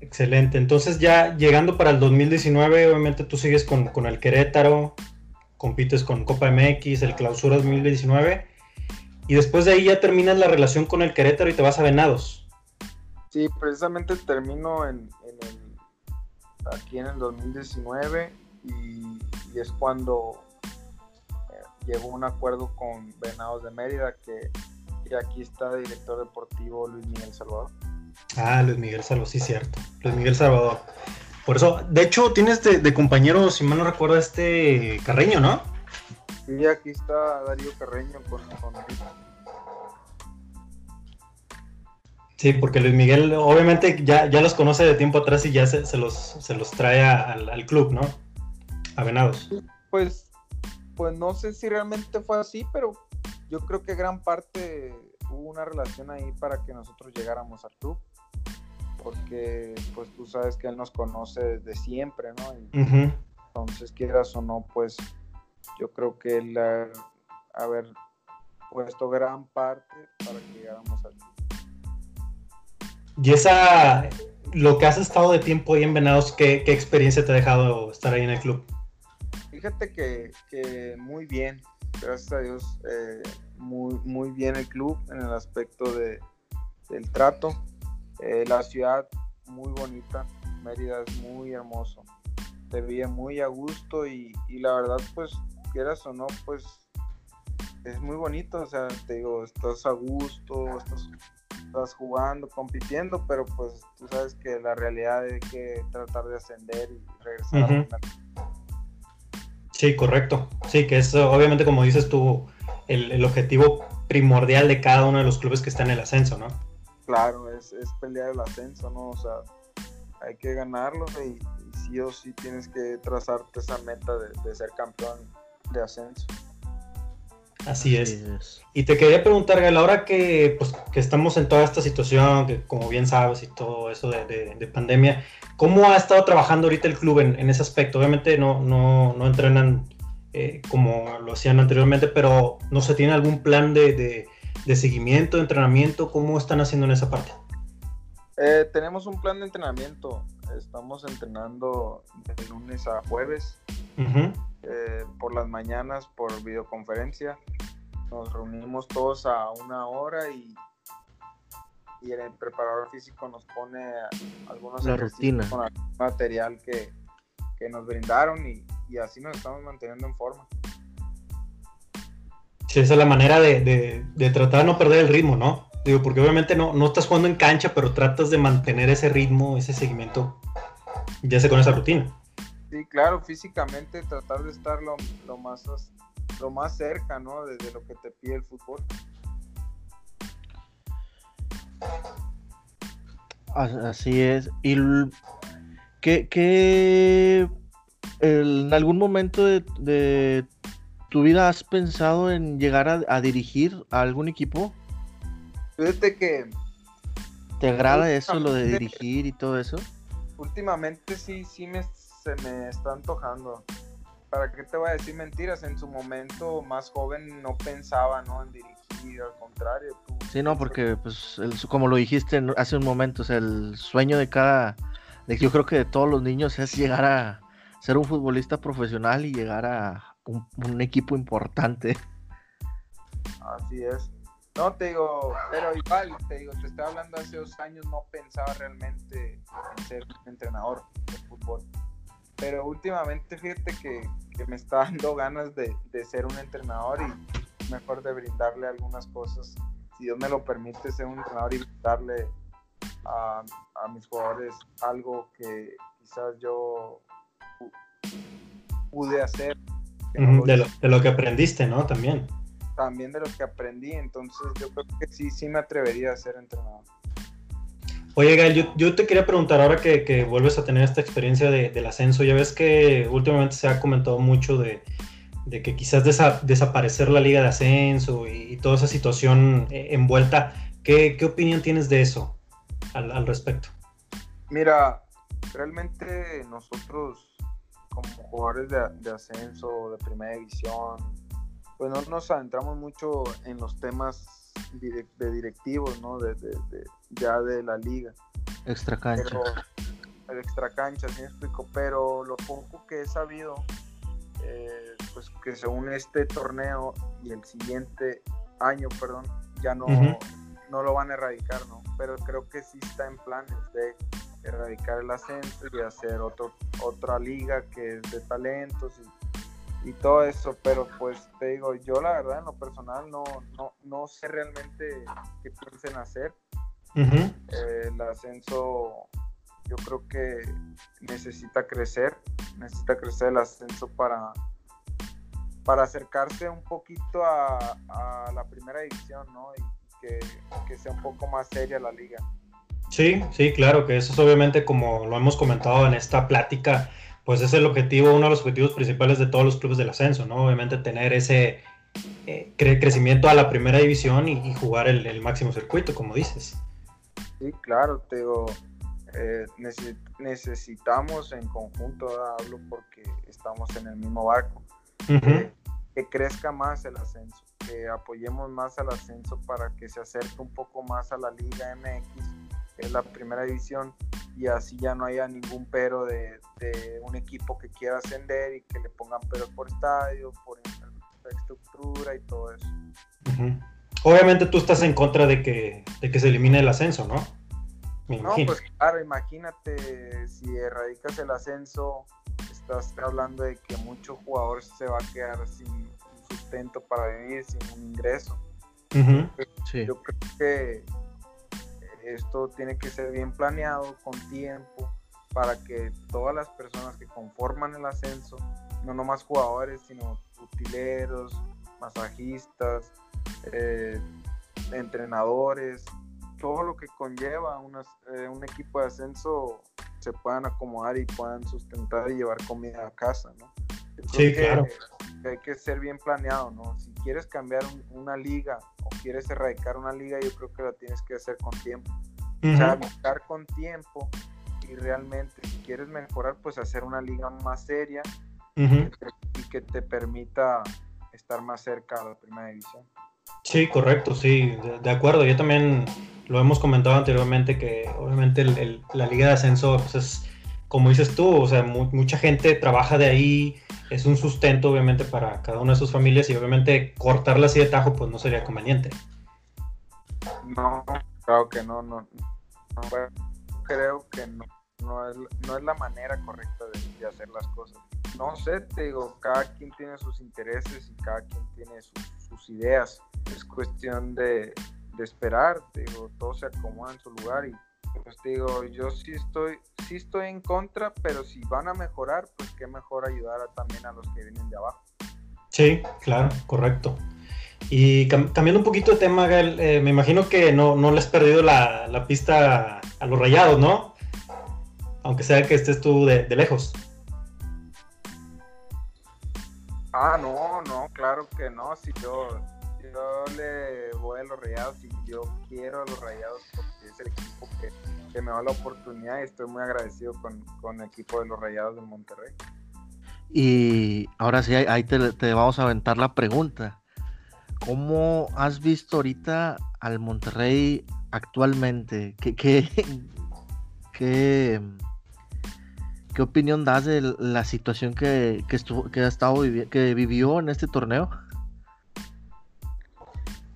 Excelente. Entonces ya llegando para el 2019, obviamente tú sigues con, con el Querétaro, compites con Copa MX, el Clausura 2019 y después de ahí ya terminas la relación con el Querétaro y te vas a Venados. Sí, precisamente termino en, el, aquí en el 2019 y, es cuando eh, llegó un acuerdo con Venados de Mérida que, aquí está el director deportivo Luis Miguel Salvador. Ah, Luis Miguel Salvador, sí, cierto. Luis Miguel Salvador. Por eso, de hecho, tienes de, de compañero, si mal no recuerdo, este Carreño, ¿no? Y aquí está Darío Carreño con, con Sí, porque Luis Miguel obviamente ya, ya los conoce de tiempo atrás y ya se, los, se los trae al, club, ¿no? A Venados. Pues, pues no sé si realmente fue así, pero yo creo que gran parte hubo una relación ahí para que nosotros llegáramos al club. Porque pues tú sabes que él nos conoce desde siempre, ¿no? Entonces, quieras o no, pues yo creo que él haber puesto gran parte para que llegáramos al Y esa, lo que has estado de tiempo ahí en Venados, ¿qué, experiencia te ha dejado estar ahí en el club? Fíjate que, muy bien, gracias a Dios, eh, muy, muy bien el club en el aspecto de, del trato. Eh, la ciudad muy bonita, Mérida es muy hermoso, te veía muy a gusto y, y la verdad pues quieras o no, pues es muy bonito, o sea, te digo, estás a gusto, estás, jugando, compitiendo, pero pues tú sabes que la realidad es que tratar de ascender y regresar Sí, correcto. Sí, que es obviamente como dices tú, el, objetivo primordial de cada uno de los clubes que está en el ascenso, ¿no? Claro, es, pelear el ascenso, ¿no? O sea, hay que ganarlo y, sí o sí tienes que trazarte esa meta de ser campeón de ascenso. Así, es. Y te quería preguntar, Gal, ahora que, pues, que estamos en toda esta situación, que como bien sabes y todo eso de, pandemia, ¿cómo ha estado trabajando ahorita el club en, ese aspecto? Obviamente no, no, no entrenan eh, como lo hacían anteriormente, pero no se tiene algún plan de, seguimiento, de entrenamiento, ¿cómo están haciendo en esa parte? Eh, tenemos un plan de entrenamiento, estamos entrenando de lunes a jueves. Eh, por las mañanas por videoconferencia. Nos reunimos todos a una hora y, y el preparador físico nos pone algunos La rutina. con el material que, que nos brindaron y, y, así nos estamos manteniendo en forma. Sí, esa es la manera de, de, de, tratar de no perder el ritmo, ¿no? Digo, porque obviamente no, no estás jugando en cancha, pero tratas de mantener ese ritmo, ese seguimiento, ya sé con esa rutina. Sí, claro, físicamente tratar de estar lo, más, lo más cerca, ¿no? Desde lo que te pide el fútbol. Así es. ¿Y qué, en algún momento de, tu vida has pensado en llegar a, dirigir a algún equipo? Fíjate que... ¿Te agrada eso, lo de dirigir y todo eso? Últimamente sí, sí me se me está antojando. ¿Para qué te voy a decir mentiras? En su momento más joven no pensaba ¿no? en dirigir al contrario. sí, no, porque pues como lo dijiste hace un momento, el sueño de cada, yo creo que de todos los niños es llegar a ser un futbolista profesional y llegar a un, equipo importante. Así es. No, te digo, pero igual, te digo, te estaba hablando hace dos años, no pensaba realmente en ser entrenador de fútbol. Pero últimamente, fíjate que, me está dando ganas de, ser un entrenador y mejor de brindarle algunas cosas. Si Dios me lo permite, ser un entrenador y brindarle a, a mis jugadores algo que quizás yo pude hacer. de, lo, de, lo, que aprendiste, ¿no? También. También de lo que aprendí, entonces yo creo que sí, sí me atrevería a ser entrenador. Oye, Gael, yo, te quería preguntar ahora que, vuelves a tener esta experiencia del ascenso, ya ves que últimamente se ha comentado mucho de, que quizás desaparecer la liga de ascenso y, toda esa situación eh, envuelta. ¿Qué, opinión tienes de eso al, respecto? Mira, realmente nosotros como jugadores de, de ascenso, de primera división, pues no nos adentramos mucho en los temas de directivos, ¿no? De, ya de la liga. Extra cancha. el extra cancha, sí explico, pero lo poco que he sabido, eh, pues que según este torneo y el siguiente año, perdón, ya no, no lo van a erradicar, ¿no? Pero creo que sí está en planes de erradicar el ascenso y hacer otro, otra liga que es de talentos y y todo eso, pero pues te digo, yo la verdad en lo personal no, no, no sé realmente qué piensen hacer. Eh, el ascenso yo creo que necesita crecer, necesita crecer el ascenso para, para acercarse un poquito a, a la primera división, ¿no? Y que, que sea un poco más seria la liga. Sí, sí, claro, que eso es obviamente como lo hemos comentado en esta plática, pues es el objetivo, uno de los objetivos principales de todos los clubes del ascenso, ¿no? Obviamente tener ese eh, crecimiento a la primera división y, jugar el, máximo circuito, como dices. Sí, claro, te digo, eh, necesitamos en conjunto, hablo porque estamos en el mismo barco, que crezca más el ascenso, que apoyemos más al ascenso para que se acerque un poco más a la Liga MX, que es la primera división, y así ya no haya ningún pero de, un equipo que quiera ascender y que le pongan peros por estadio, por infraestructura y todo eso. Obviamente tú estás en contra de que, de que se elimine el ascenso, ¿no? no, pues claro, imagínate si erradicas el ascenso, estás hablando de que muchos jugadores se va a quedar sin sustento para vivir, sin un ingreso. Yo creo que esto tiene que ser bien planeado, con tiempo, para que todas las personas que conforman el ascenso, no nomás jugadores, sino utileros, masajistas, eh, entrenadores, todo lo que conlleva eh, un equipo de ascenso se puedan acomodar y puedan sustentar y llevar comida a casa, ¿no? Sí, claro. Hay que ser bien planeado, ¿no? Si quieres cambiar una liga o quieres erradicar una liga, yo creo que la tienes que hacer con tiempo. O sea, buscar con tiempo y realmente si quieres mejorar, pues hacer una liga más seria y que te permita estar más cerca a la primera división. Sí, correcto, sí, de, acuerdo. Yo también lo hemos comentado anteriormente que obviamente la liga de ascenso pues es, como dices tú, o sea, mucha gente trabaja de ahí, es un sustento obviamente para cada una de sus familias y obviamente cortarla así de tajo pues no sería conveniente. No, claro que no, no, creo que no, no, es, no es la manera correcta de, hacer las cosas. No sé, te digo, cada quien tiene sus intereses y cada quien tiene sus, ideas. Es cuestión de, de esperar, te digo, todo se acomoda en su lugar y pues digo, yo sí estoy, sí estoy en contra, pero si van a mejorar, pues qué mejor ayudar también a los que vienen de abajo. Sí, claro, correcto. Y cambiando un poquito de tema, Gael, eh, me imagino que no, no le has perdido la, la, pista a los rayados, ¿no? Aunque sea que estés tú de, lejos. Ah, no, no, claro que no. Si yo, yo le voy a los rayados y yo quiero a los rayados porque es el equipo que, que me da la oportunidad y estoy muy agradecido con, con el equipo de los rayados de Monterrey. Y ahora sí, ahí te, te vamos a aventar la pregunta ¿cómo has visto ahorita al Monterrey actualmente? ¿Qué, qué, qué, qué opinión das de la situación que, estuvo, que ha estado que vivió en este torneo?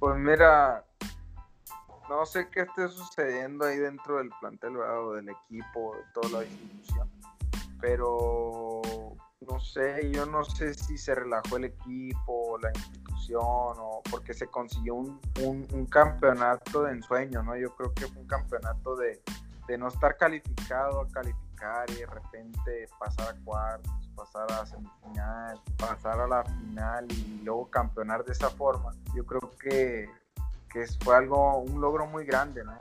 Pues mira, no sé qué esté sucediendo ahí dentro del plantel o del equipo, de toda la institución, pero no sé, yo no sé si se relajó el equipo, la institución, o porque se consiguió un, campeonato de ensueño, ¿no? Yo creo que fue un campeonato de, de no estar calificado a y de repente pasar a cuartos, pasar a semifinal, pasar a la final y luego campeonar de esa forma. Yo creo que, que fue algo, un logro muy grande, ¿no?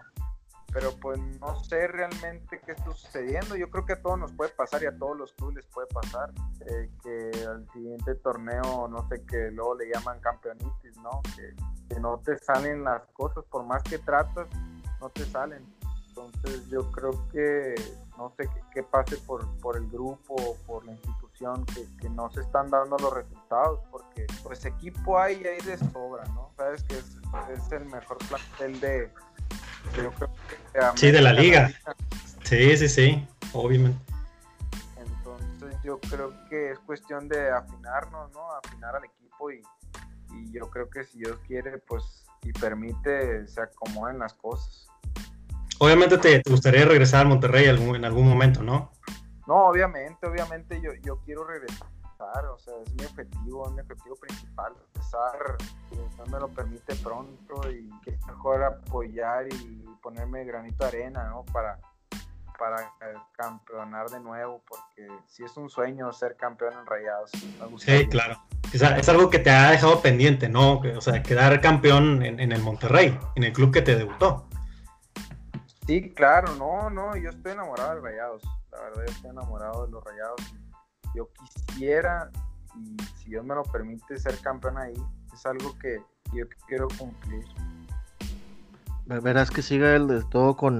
pero pues no sé realmente qué está sucediendo. Yo creo que a todos nos puede pasar y a todos los clubes les puede pasar eh, que al siguiente torneo, no sé, que luego le llaman campeonitis, ¿no? Que, no te salen las cosas, por más que tratas, no te salen. Entonces yo creo que no sé qué, pase por, por el grupo, por la institución, que, que, no se están dando los resultados, porque pues equipo hay y hay de sobra, ¿no? Sabes que es, es el mejor plantel de, sí, de la liga. Sí, sí, sí, obviamente. Entonces yo creo que es cuestión de afinarnos, ¿no? Afinar al equipo y, yo creo que si Dios quiere, pues, y permite, se acomoden las cosas. Obviamente te, gustaría regresar al Monterrey en algún momento, ¿no? No, obviamente, obviamente yo, yo quiero regresar o sea, es mi objetivo, es mi objetivo principal, empezar, no me lo permite pronto y que es mejor apoyar y ponerme granito de arena, ¿no? Para, para campeonar de nuevo, porque si es un sueño ser campeón en Rayados. Sí, claro. Es, algo que te ha dejado pendiente, ¿no? O sea, quedar campeón en, en el Monterrey, en el club que te debutó. Sí, claro, no, no, yo estoy enamorado de Rayados. La verdad, yo estoy enamorado de los Rayados yo quisiera, y si Dios me lo permite, ser campeón ahí. Es algo que yo quiero cumplir. Verás que siga el de todo con,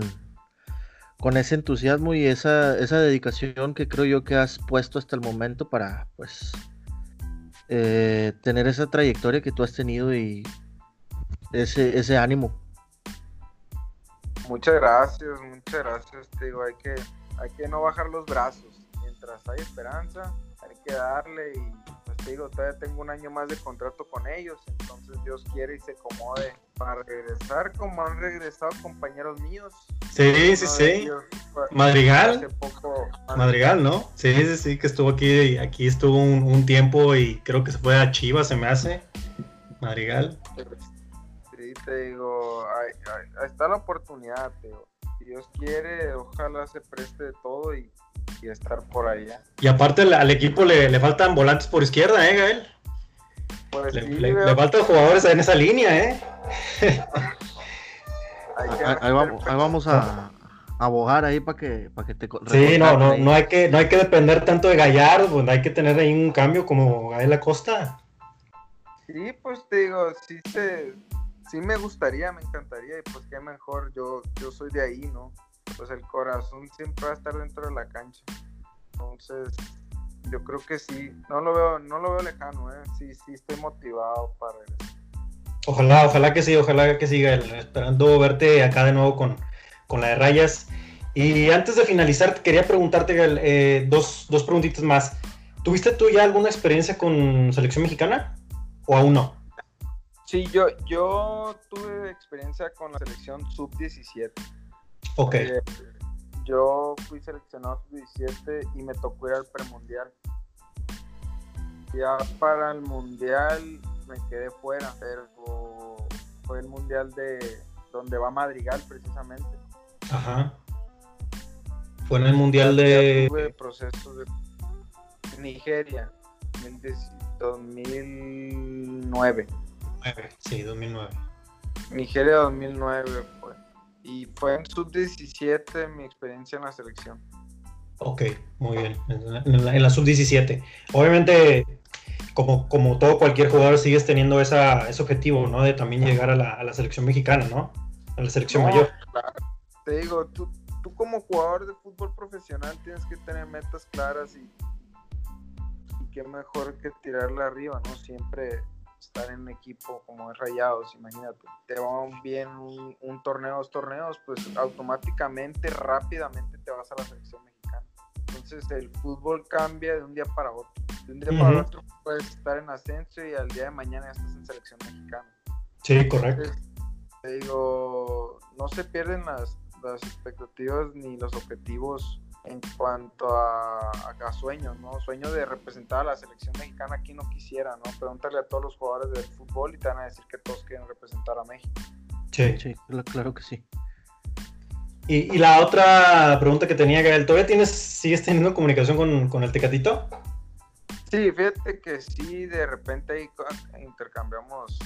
con ese entusiasmo y esa, esa dedicación que creo yo que has puesto hasta el momento para pues eh, tener esa trayectoria que tú has tenido y ese, ese ánimo. Muchas gracias, muchas gracias. Te digo, hay que, hay que no bajar los brazos hay esperanza, hay que darle y pues te digo, todavía tengo un año más de contrato con ellos, entonces Dios quiere y se acomode para regresar como han regresado compañeros míos. Sí, sí, sí. Madrigal. Madrigal, ¿no? Sí, sí, sí, que estuvo aquí, aquí estuvo un, tiempo y creo que se fue a Chivas, se me hace. Madrigal. Sí, te digo, ahí, está la oportunidad, te Si Dios quiere, ojalá se preste de todo y y estar por allá. Y aparte al equipo le, faltan volantes por izquierda, ¿eh, Gael? Pues le, faltan jugadores en esa línea, ¿eh? ahí, vamos, a, abogar ahí para que, para que te Sí, no, no, no hay que, no hay que depender tanto de Gallardo, pues, hay que tener ahí un cambio como Gael Acosta. Sí, pues te digo, sí se, sí me gustaría, me encantaría, y pues qué mejor, yo, yo soy de ahí, ¿no? pues el corazón siempre va a estar dentro de la cancha. Entonces, yo creo que sí, no lo veo, no lo veo lejano, ¿eh? sí, sí estoy motivado para regresar. Ojalá, ojalá que sí, ojalá que siga, esperando verte acá de nuevo con, con la de rayas. Y antes de finalizar, quería preguntarte eh, dos, dos preguntitas más. ¿Tuviste tú ya alguna experiencia con selección mexicana o aún no? Sí, yo, yo tuve experiencia con la selección sub-17. Ok. yo fui seleccionado sub-17 y me tocó ir al premundial. Ya para el mundial me quedé fuera, pero fue el mundial de donde va Madrigal precisamente. Ajá. Fue en el mundial de. Tuve procesos de Nigeria, 2009. Sí, 2009. Nigeria 2009 fue. Y fue en sub-17 mi experiencia en la selección. Ok, muy bien. En la, sub-17. Obviamente, como, como todo cualquier jugador, sigues teniendo esa, ese objetivo, ¿no? De también llegar a la, a la selección mexicana, ¿no? A la selección mayor. Te digo, tú, tú como jugador de fútbol profesional tienes que tener metas claras y, y qué mejor que tirarla arriba, ¿no? Siempre, estar en un equipo como es Rayados, imagínate, te va bien un, un torneo, dos torneos, pues automáticamente, rápidamente te vas a la selección mexicana. Entonces el fútbol cambia de un día para otro. De un día para otro puedes estar en ascenso y al día de mañana ya estás en selección mexicana. Sí, correcto. te digo, no se pierden las, las expectativas ni los objetivos en cuanto a, a, sueños, ¿no? Sueño de representar a la selección mexicana, aquí no quisiera, ¿no? Pregúntale a todos los jugadores del fútbol y te van a decir que todos quieren representar a México. Sí, sí, claro que sí. Y, la otra pregunta que tenía Gael, ¿todavía tienes, sigues teniendo comunicación con, con el Tecatito? Sí, fíjate que sí, de repente ahí intercambiamos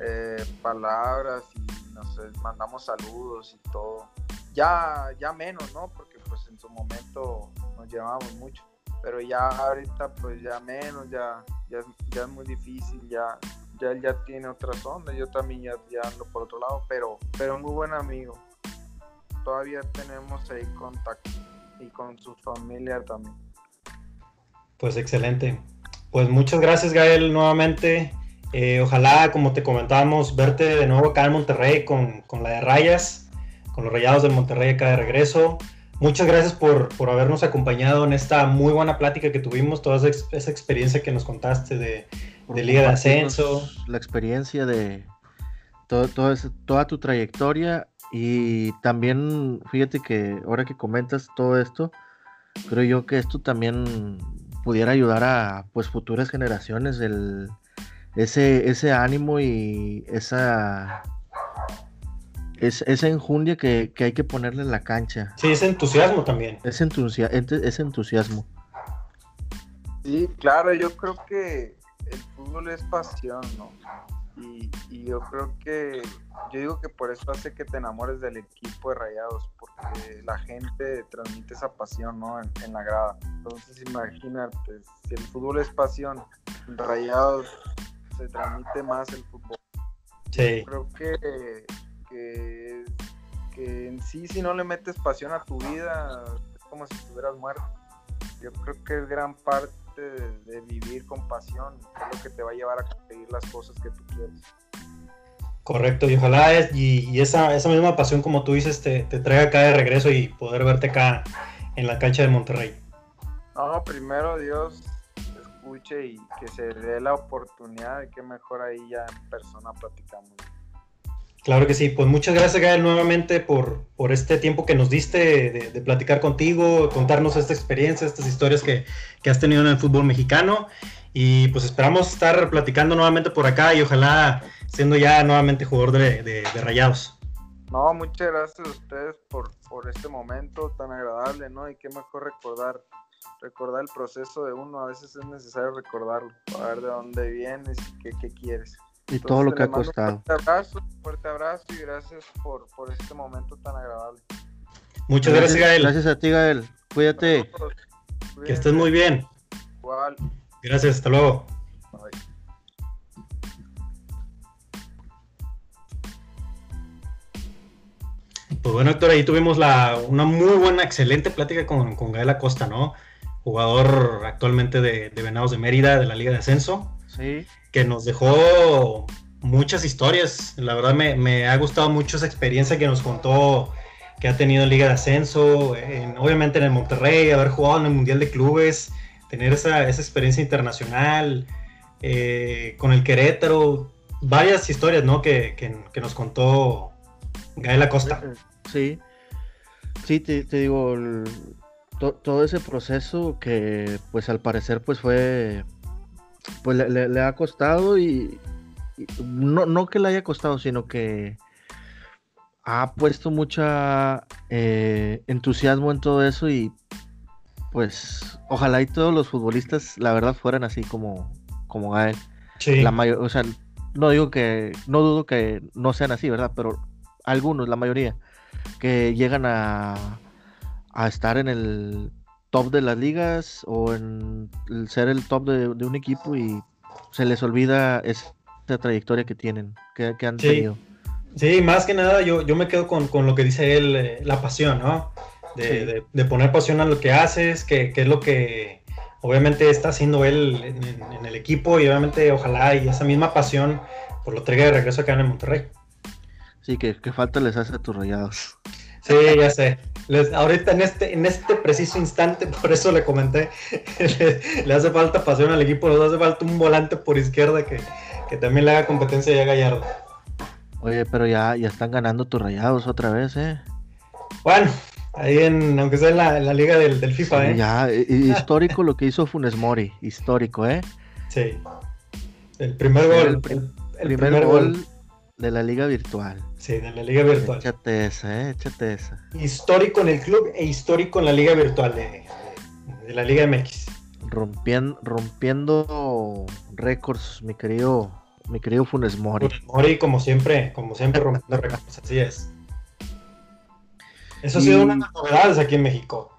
eh, palabras y nos mandamos saludos y todo. Ya, ya menos, ¿no? Porque pues en su momento nos llevábamos mucho. Pero ya ahorita pues ya menos, ya, ya, es muy difícil, ya, ya él ya tiene otra onda, yo también ya, ya ando por otro lado, pero, pero muy buen amigo. Todavía tenemos ahí contacto y con su familia también. Pues excelente. Pues muchas gracias Gael nuevamente. Eh, ojalá, como te comentábamos, verte de nuevo acá en Monterrey con, con la de Rayas, con los Rayados del Monterrey acá de regreso. Muchas gracias por, por, habernos acompañado en esta muy buena plática que tuvimos, toda esa, experiencia que nos contaste de, de Liga de Ascenso. La experiencia de todo, todo toda tu trayectoria y también, fíjate que ahora que comentas todo esto, creo yo que esto también pudiera ayudar a pues futuras generaciones, el, ese, ese ánimo y esa es, esa enjundia que, hay que ponerle en la cancha. Sí, ese entusiasmo también. Ese, entusiasmo. Sí, claro, yo creo que el fútbol es pasión, ¿no? Y, yo creo que, yo digo que por eso hace que te enamores del equipo de Rayados, porque la gente transmite esa pasión, ¿no? En, la grada. Entonces, imagínate, si el fútbol es pasión, Rayados se transmite más el fútbol. Sí. Creo que que, en sí si no le metes pasión a tu vida es como si estuvieras muerto. Yo creo que es gran parte de, vivir con pasión, es lo que te va a llevar a conseguir las cosas que tú quieres. Correcto, y ojalá es, y, esa, esa, misma pasión como tú dices te, te traiga acá de regreso y poder verte acá en la cancha de Monterrey. No, primero Dios escuche y que se dé la oportunidad de que mejor ahí ya en persona platicamos. Claro que sí, pues muchas gracias Gael nuevamente por, por este tiempo que nos diste de, platicar contigo, contarnos esta experiencia, estas historias que, has tenido en el fútbol mexicano y pues esperamos estar platicando nuevamente por acá y ojalá siendo ya nuevamente jugador de, Rayados. No, muchas gracias a ustedes por, por este momento tan agradable, ¿no? Y qué mejor recordar recordar el proceso de uno, a veces es necesario recordarlo, para ver de dónde vienes y qué, qué quieres. Y todo lo que ha costado. Un fuerte abrazo, fuerte abrazo y gracias por, por este momento tan agradable. Muchas gracias, Gael. Gracias a ti, Gael. Cuídate. Que estés muy bien. Igual. Gracias, hasta luego. Pues bueno, Héctor, ahí tuvimos la, una muy buena, excelente plática con, con Gael Acosta, ¿no? Jugador actualmente de, de Venados de Mérida, de la Liga de Ascenso. Sí que nos dejó muchas historias. La verdad me, ha gustado mucho esa experiencia que nos contó que ha tenido en Liga de Ascenso, obviamente en el Monterrey, haber jugado en el Mundial de Clubes, tener esa, experiencia internacional, eh, con el Querétaro, varias historias ¿no? que, nos contó Gael Acosta. Sí, sí, te, digo, todo ese proceso que pues al parecer pues fue pues le, ha costado y, no, no, que le haya costado, sino que ha puesto mucha eh, entusiasmo en todo eso y pues ojalá y todos los futbolistas la verdad fueran así como, como Gael. La mayor, o sea, no digo que, no dudo que no sean así, ¿verdad? Pero algunos, la mayoría, que llegan a, a estar en el top de las ligas o en ser el top de, un equipo y se les olvida esa trayectoria que tienen, que, han tenido. Sí, más que nada yo, yo me quedo con, lo que dice él, eh, la pasión, ¿no? De, poner pasión a lo que haces, que, es lo que obviamente está haciendo él en, el equipo y obviamente ojalá y esa misma pasión por lo traiga de regreso acá en Monterrey. Sí, que, falta les hace a tus rayados. Sí, ya sé. ahorita en este, en este preciso instante, por eso le comenté, le, hace falta pasión al equipo, le hace falta un volante por izquierda que, también le haga competencia a Gallardo. Oye, pero ya, ya están ganando tus rayados otra vez, ¿eh? Bueno, ahí en, aunque sea en la, liga del, FIFA, ¿eh? Ya, histórico lo que hizo Funes Mori, histórico, ¿eh? Sí. El primer gol. El, primer, gol, de la liga virtual. Sí, de la liga virtual. Échate esa, ¿eh? Échate esa. Histórico en el club e histórico en la liga virtual de, de la Liga MX. Rompiendo, rompiendo récords, mi querido, mi querido Funes Mori. Funes Mori, como siempre, como siempre, rompiendo récords, así es. Eso ha sido una de las novedades aquí en México.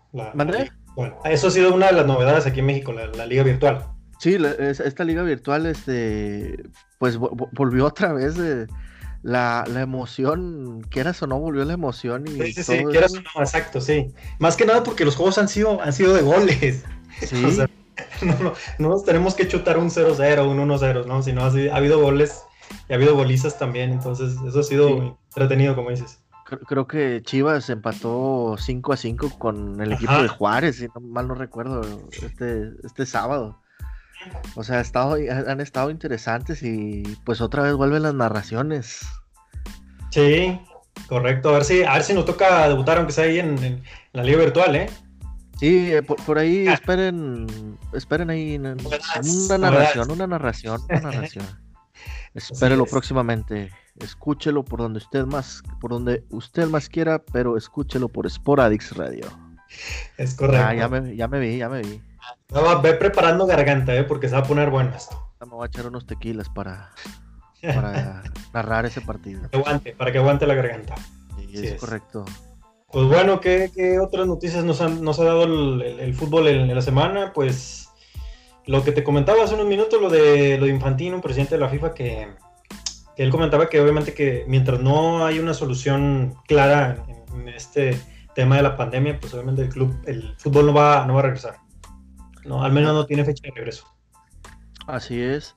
bueno, eso ha sido una de las novedades aquí en México, la, liga virtual. Sí, esta liga virtual, este, pues volvió otra vez de la, emoción, quieras o no, volvió la emoción. Y sí, sí, sí, quieras o no, exacto, sí. Más que nada porque los juegos han sido, han sido de goles. Sí. no, nos tenemos que chutar un 0-0, un 1-0, ¿no? Sino ha, habido goles y ha habido golizas también, entonces eso ha sido entretenido, como dices creo que Chivas empató 5 a 5 con el equipo de Juárez, si no mal no recuerdo, este, este sábado. O sea, estado, han estado interesantes y pues otra vez vuelven las narraciones. Sí, correcto. A ver si, a ver si nos toca debutar, aunque sea ahí en, la liga virtual, ¿eh? Sí, eh, por, ahí ah. esperen, esperen ahí una narración, una narración, una narración. Espérelo próximamente escúchelo por donde usted más, por donde usted más quiera, pero escúchelo por Sporadix Radio. Es correcto. Ah, ya, me, ya me vi, ya me vi. Ve preparando garganta, ¿eh? porque se va a poner bueno esto. Me voy a echar unos tequilas para, para narrar ese partido. Para que aguante, para que aguante la garganta. Sí, es, correcto. Pues bueno, ¿qué, otras noticias nos, ha dado el, fútbol en, la semana? Pues lo que te comentaba hace unos minutos, lo de, lo de Infantino, presidente de la FIFA, que él comentaba que obviamente que mientras no hay una solución clara en, este tema de la pandemia, pues obviamente el club, el fútbol no va, no va a regresar. No, al menos no tiene fecha de regreso. Así es.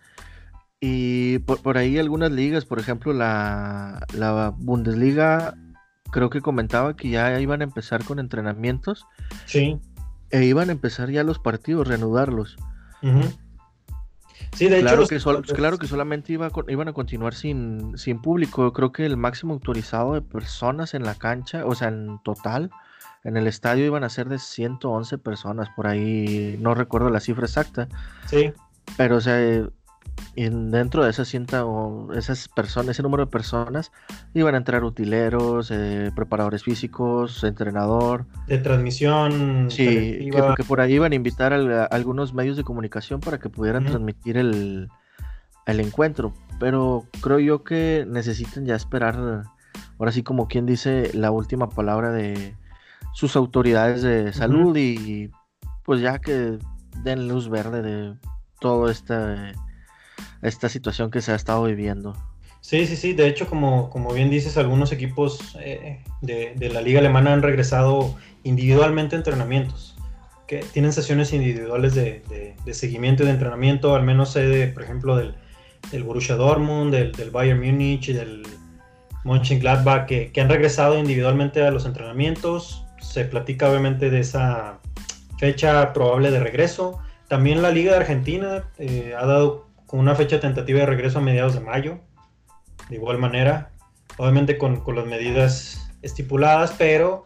Y por, ahí algunas ligas, por ejemplo la, la, Bundesliga, creo que comentaba que ya iban a empezar con entrenamientos. Sí. E iban a empezar ya los partidos, reanudarlos. Sí, de claro hecho. Que claro que solamente iba iban a continuar sin, sin público. Creo que el máximo autorizado de personas en la cancha, o sea, en total, en el estadio iban a ser de 111 personas. Por ahí no recuerdo la cifra exacta. Sí. Pero, o sea, y dentro de esas, o esas personas, ese número de personas, iban a entrar utileros, eh, preparadores físicos, entrenador. De transmisión. Sí, que, por ahí iban a invitar a, algunos medios de comunicación para que pudieran transmitir el, encuentro. Pero creo yo que necesitan ya esperar, ahora sí como quien dice, la última palabra de sus autoridades de salud y pues ya que den luz verde de todo este esta situación que se ha estado viviendo. Sí, sí, sí. De hecho, como, como bien dices, algunos equipos eh, de, la liga alemana han regresado individualmente a entrenamientos, que tienen sesiones individuales de, seguimiento y de entrenamiento, al menos sé, por ejemplo, del, del Borussia Dortmund, del, del Bayern Múnich y del Mönchengladbach, que, que han regresado individualmente a los entrenamientos. Se platica obviamente de esa fecha probable de regreso. También la Liga de Argentina eh, ha dado con una fecha tentativa de regreso a mediados de mayo. De igual manera, obviamente con, las medidas estipuladas, pero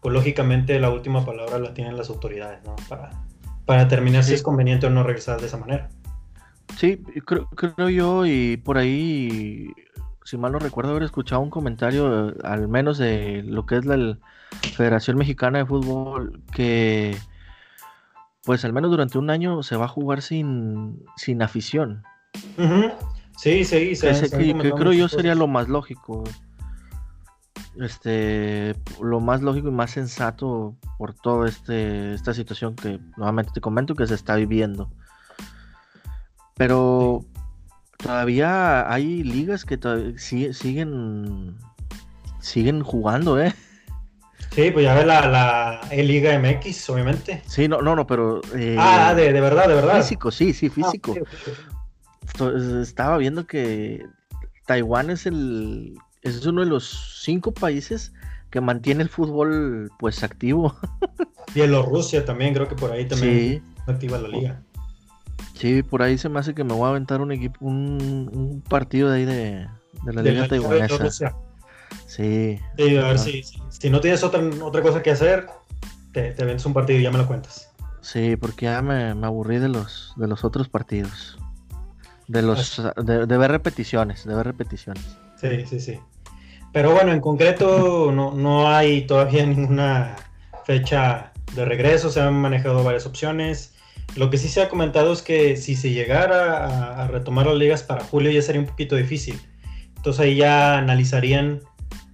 pues lógicamente la última palabra la tienen las autoridades, ¿no? Para, para determinar si es conveniente o no regresar de esa manera. Sí, creo, creo yo, y por ahí, si mal no recuerdo, haber escuchado un comentario, al menos de lo que es la Federación Mexicana de Fútbol, que pues al menos durante un año se va a jugar sin, sin afición. Sí, sí, sí. Que, creo yo sería lo más lógico. Este, lo más lógico y más sensato por toda este, esta situación que nuevamente te comento que se está viviendo. Pero todavía hay ligas que siguen siguen jugando, ¿eh? Sí, pues ya ve la, la E-Liga MX, obviamente. Sí, no, no, no, pero. Eh, ah, de, de, verdad, de verdad. Físico, sí, sí, físico. Ah, Estaba viendo que Taiwán es el. Es uno de los cinco países que mantiene el fútbol pues activo. Bielorrusia también, creo que por ahí también activa la liga. Sí, por ahí se me hace que me voy a aventar un equipo, un, partido de ahí de, de la liga taiwanesa. Sí. Sí, a ver si, si, no tienes otra, otra cosa que hacer, te, te vendes un partido y ya me lo cuentas. Sí, porque ya me, me aburrí de los, de los otros partidos. De los de, ver repeticiones, de ver repeticiones. Sí, sí, sí. Pero bueno, en concreto no, no hay todavía ninguna fecha de regreso, se han manejado varias opciones. Lo que sí se ha comentado es que si se llegara a, retomar las ligas para julio ya sería un poquito difícil. Entonces ahí ya analizarían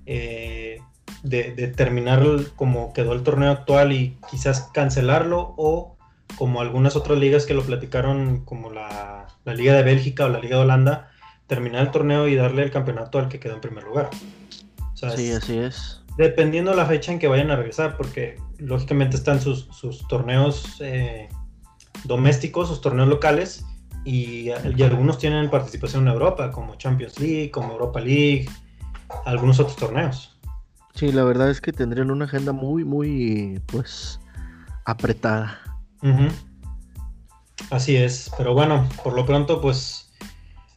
eh, de, terminar como quedó el torneo actual y quizás cancelarlo o como algunas otras ligas que lo platicaron como la, Liga de Bélgica o la Liga de Holanda, terminar el torneo y darle el campeonato al que quedó en primer lugar. sí, así es. Dependiendo de la fecha en que vayan a regresar, porque lógicamente están sus, torneos eh, domésticos, sus torneos locales, y, algunos tienen participación en Europa, como Champions League, como Europa League, algunos otros torneos. Sí, la verdad es que tendrían una agenda muy, muy, pues, apretada. Así es, pero bueno, por lo pronto, pues,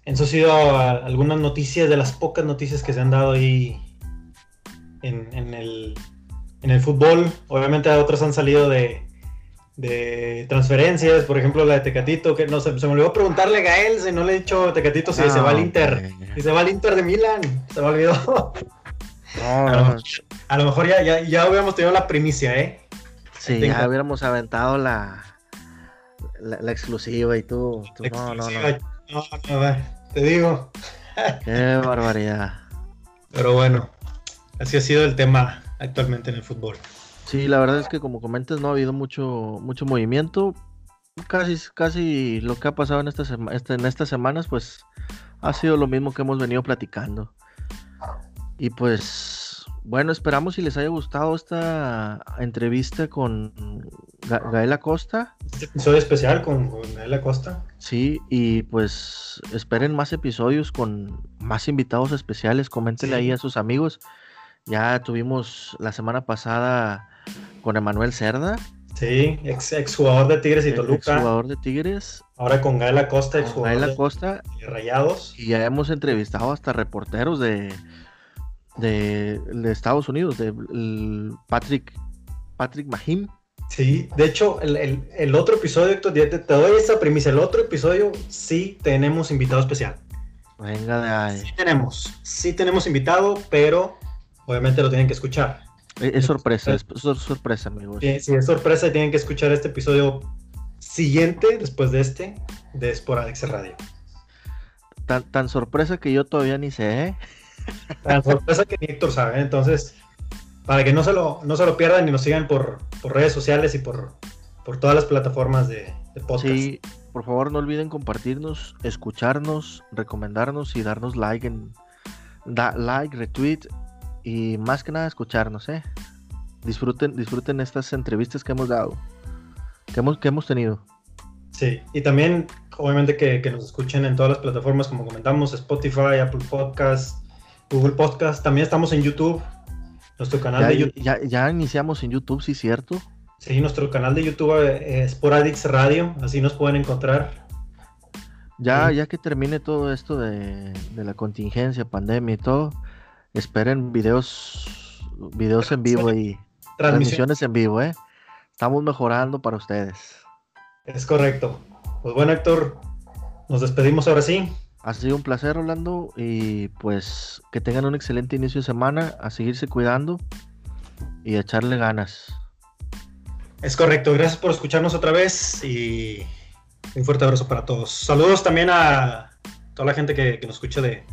eso ha sido algunas noticias de las pocas noticias que se han dado ahí en, el, en el fútbol. Obviamente otras han salido de, de transferencias, por ejemplo la de Tecatito, que no se, se me olvidó preguntarle a Gael si no le he dicho Tecatito si se va al Inter, si se va al Inter de Milán, se me olvidó. a, lo, mejor ya, ya, ya, hubiéramos tenido la primicia, ¿eh? Sí, ya hubiéramos aventado la, la, exclusiva y tú, no, no, no, no. Te digo. Qué barbaridad. Pero bueno, así ha sido el tema actualmente en el fútbol. Sí, la verdad es que como comentas no ha habido mucho, mucho movimiento. Casi, casi lo que ha pasado en estas, este, en estas semanas, pues ha sido lo mismo que hemos venido platicando. Y pues, bueno, esperamos si les haya gustado esta entrevista con Gael Acosta. Este episodio especial con, con Gael Acosta. Sí, y pues esperen más episodios con más invitados especiales. Coméntenle ahí a sus amigos. Ya tuvimos la semana pasada con Emanuel Cerda. Sí, ex, jugador de Tigres y Toluca. Ex jugador de Tigres. Ahora con Gael Acosta, ex jugador Gael Acosta, de, Rayados. Y ya hemos entrevistado hasta reporteros de, de, Estados Unidos, de Patrick, Patrick Mahim. Sí, de hecho, el, otro episodio, Héctor, te, doy esa premisa. El otro episodio sí tenemos invitado especial. Venga de ahí. Sí tenemos, sí tenemos invitado, pero obviamente lo tienen que escuchar. Es, sorpresa, es, sorpresa, amigos. Sí, sí, es sorpresa y tienen que escuchar este episodio siguiente, después de este, de Alex Radio. Tan, tan sorpresa que yo todavía ni sé, ¿eh? Tan sorpresa que Héctor sabe, ¿eh? entonces, para que no se lo, no se lo pierdan y nos sigan por, redes sociales y por, por todas las plataformas de, de podcast. Sí, por favor no olviden compartirnos, escucharnos, recomendarnos y darnos like en da like, retweet y más que nada escucharnos, ¿eh? Disfruten, disfruten estas entrevistas que hemos dado, que hemos, que hemos tenido. Sí, y también obviamente que, nos escuchen en todas las plataformas, como comentamos, Spotify, Apple Podcast, Google Podcast, también estamos en YouTube, nuestro canal de YouTube. Ya, ya iniciamos en YouTube, sí, cierto. Sí, nuestro canal de YouTube eh, es Sporadix Radio, así nos pueden encontrar. Ya, ya que termine todo esto de, de la contingencia, pandemia y todo, esperen videos, videos en vivo y transmisiones en vivo, ¿eh? Estamos mejorando para ustedes. Es correcto. Pues bueno, Héctor, nos despedimos ahora sí. Ha sido un placer, Orlando, y pues que tengan un excelente inicio de semana, a seguirse cuidando y a echarle ganas. Es correcto, gracias por escucharnos otra vez y un fuerte abrazo para todos. Saludos también a toda la gente que, nos escucha de,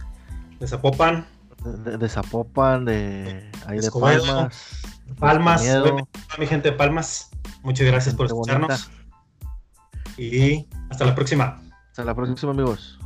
de Zapopan, de, Zapopan, de ahí de Palmas. Palmas, mi gente de Palmas, muchas gracias por escucharnos. Y hasta la próxima. Hasta la próxima, amigos.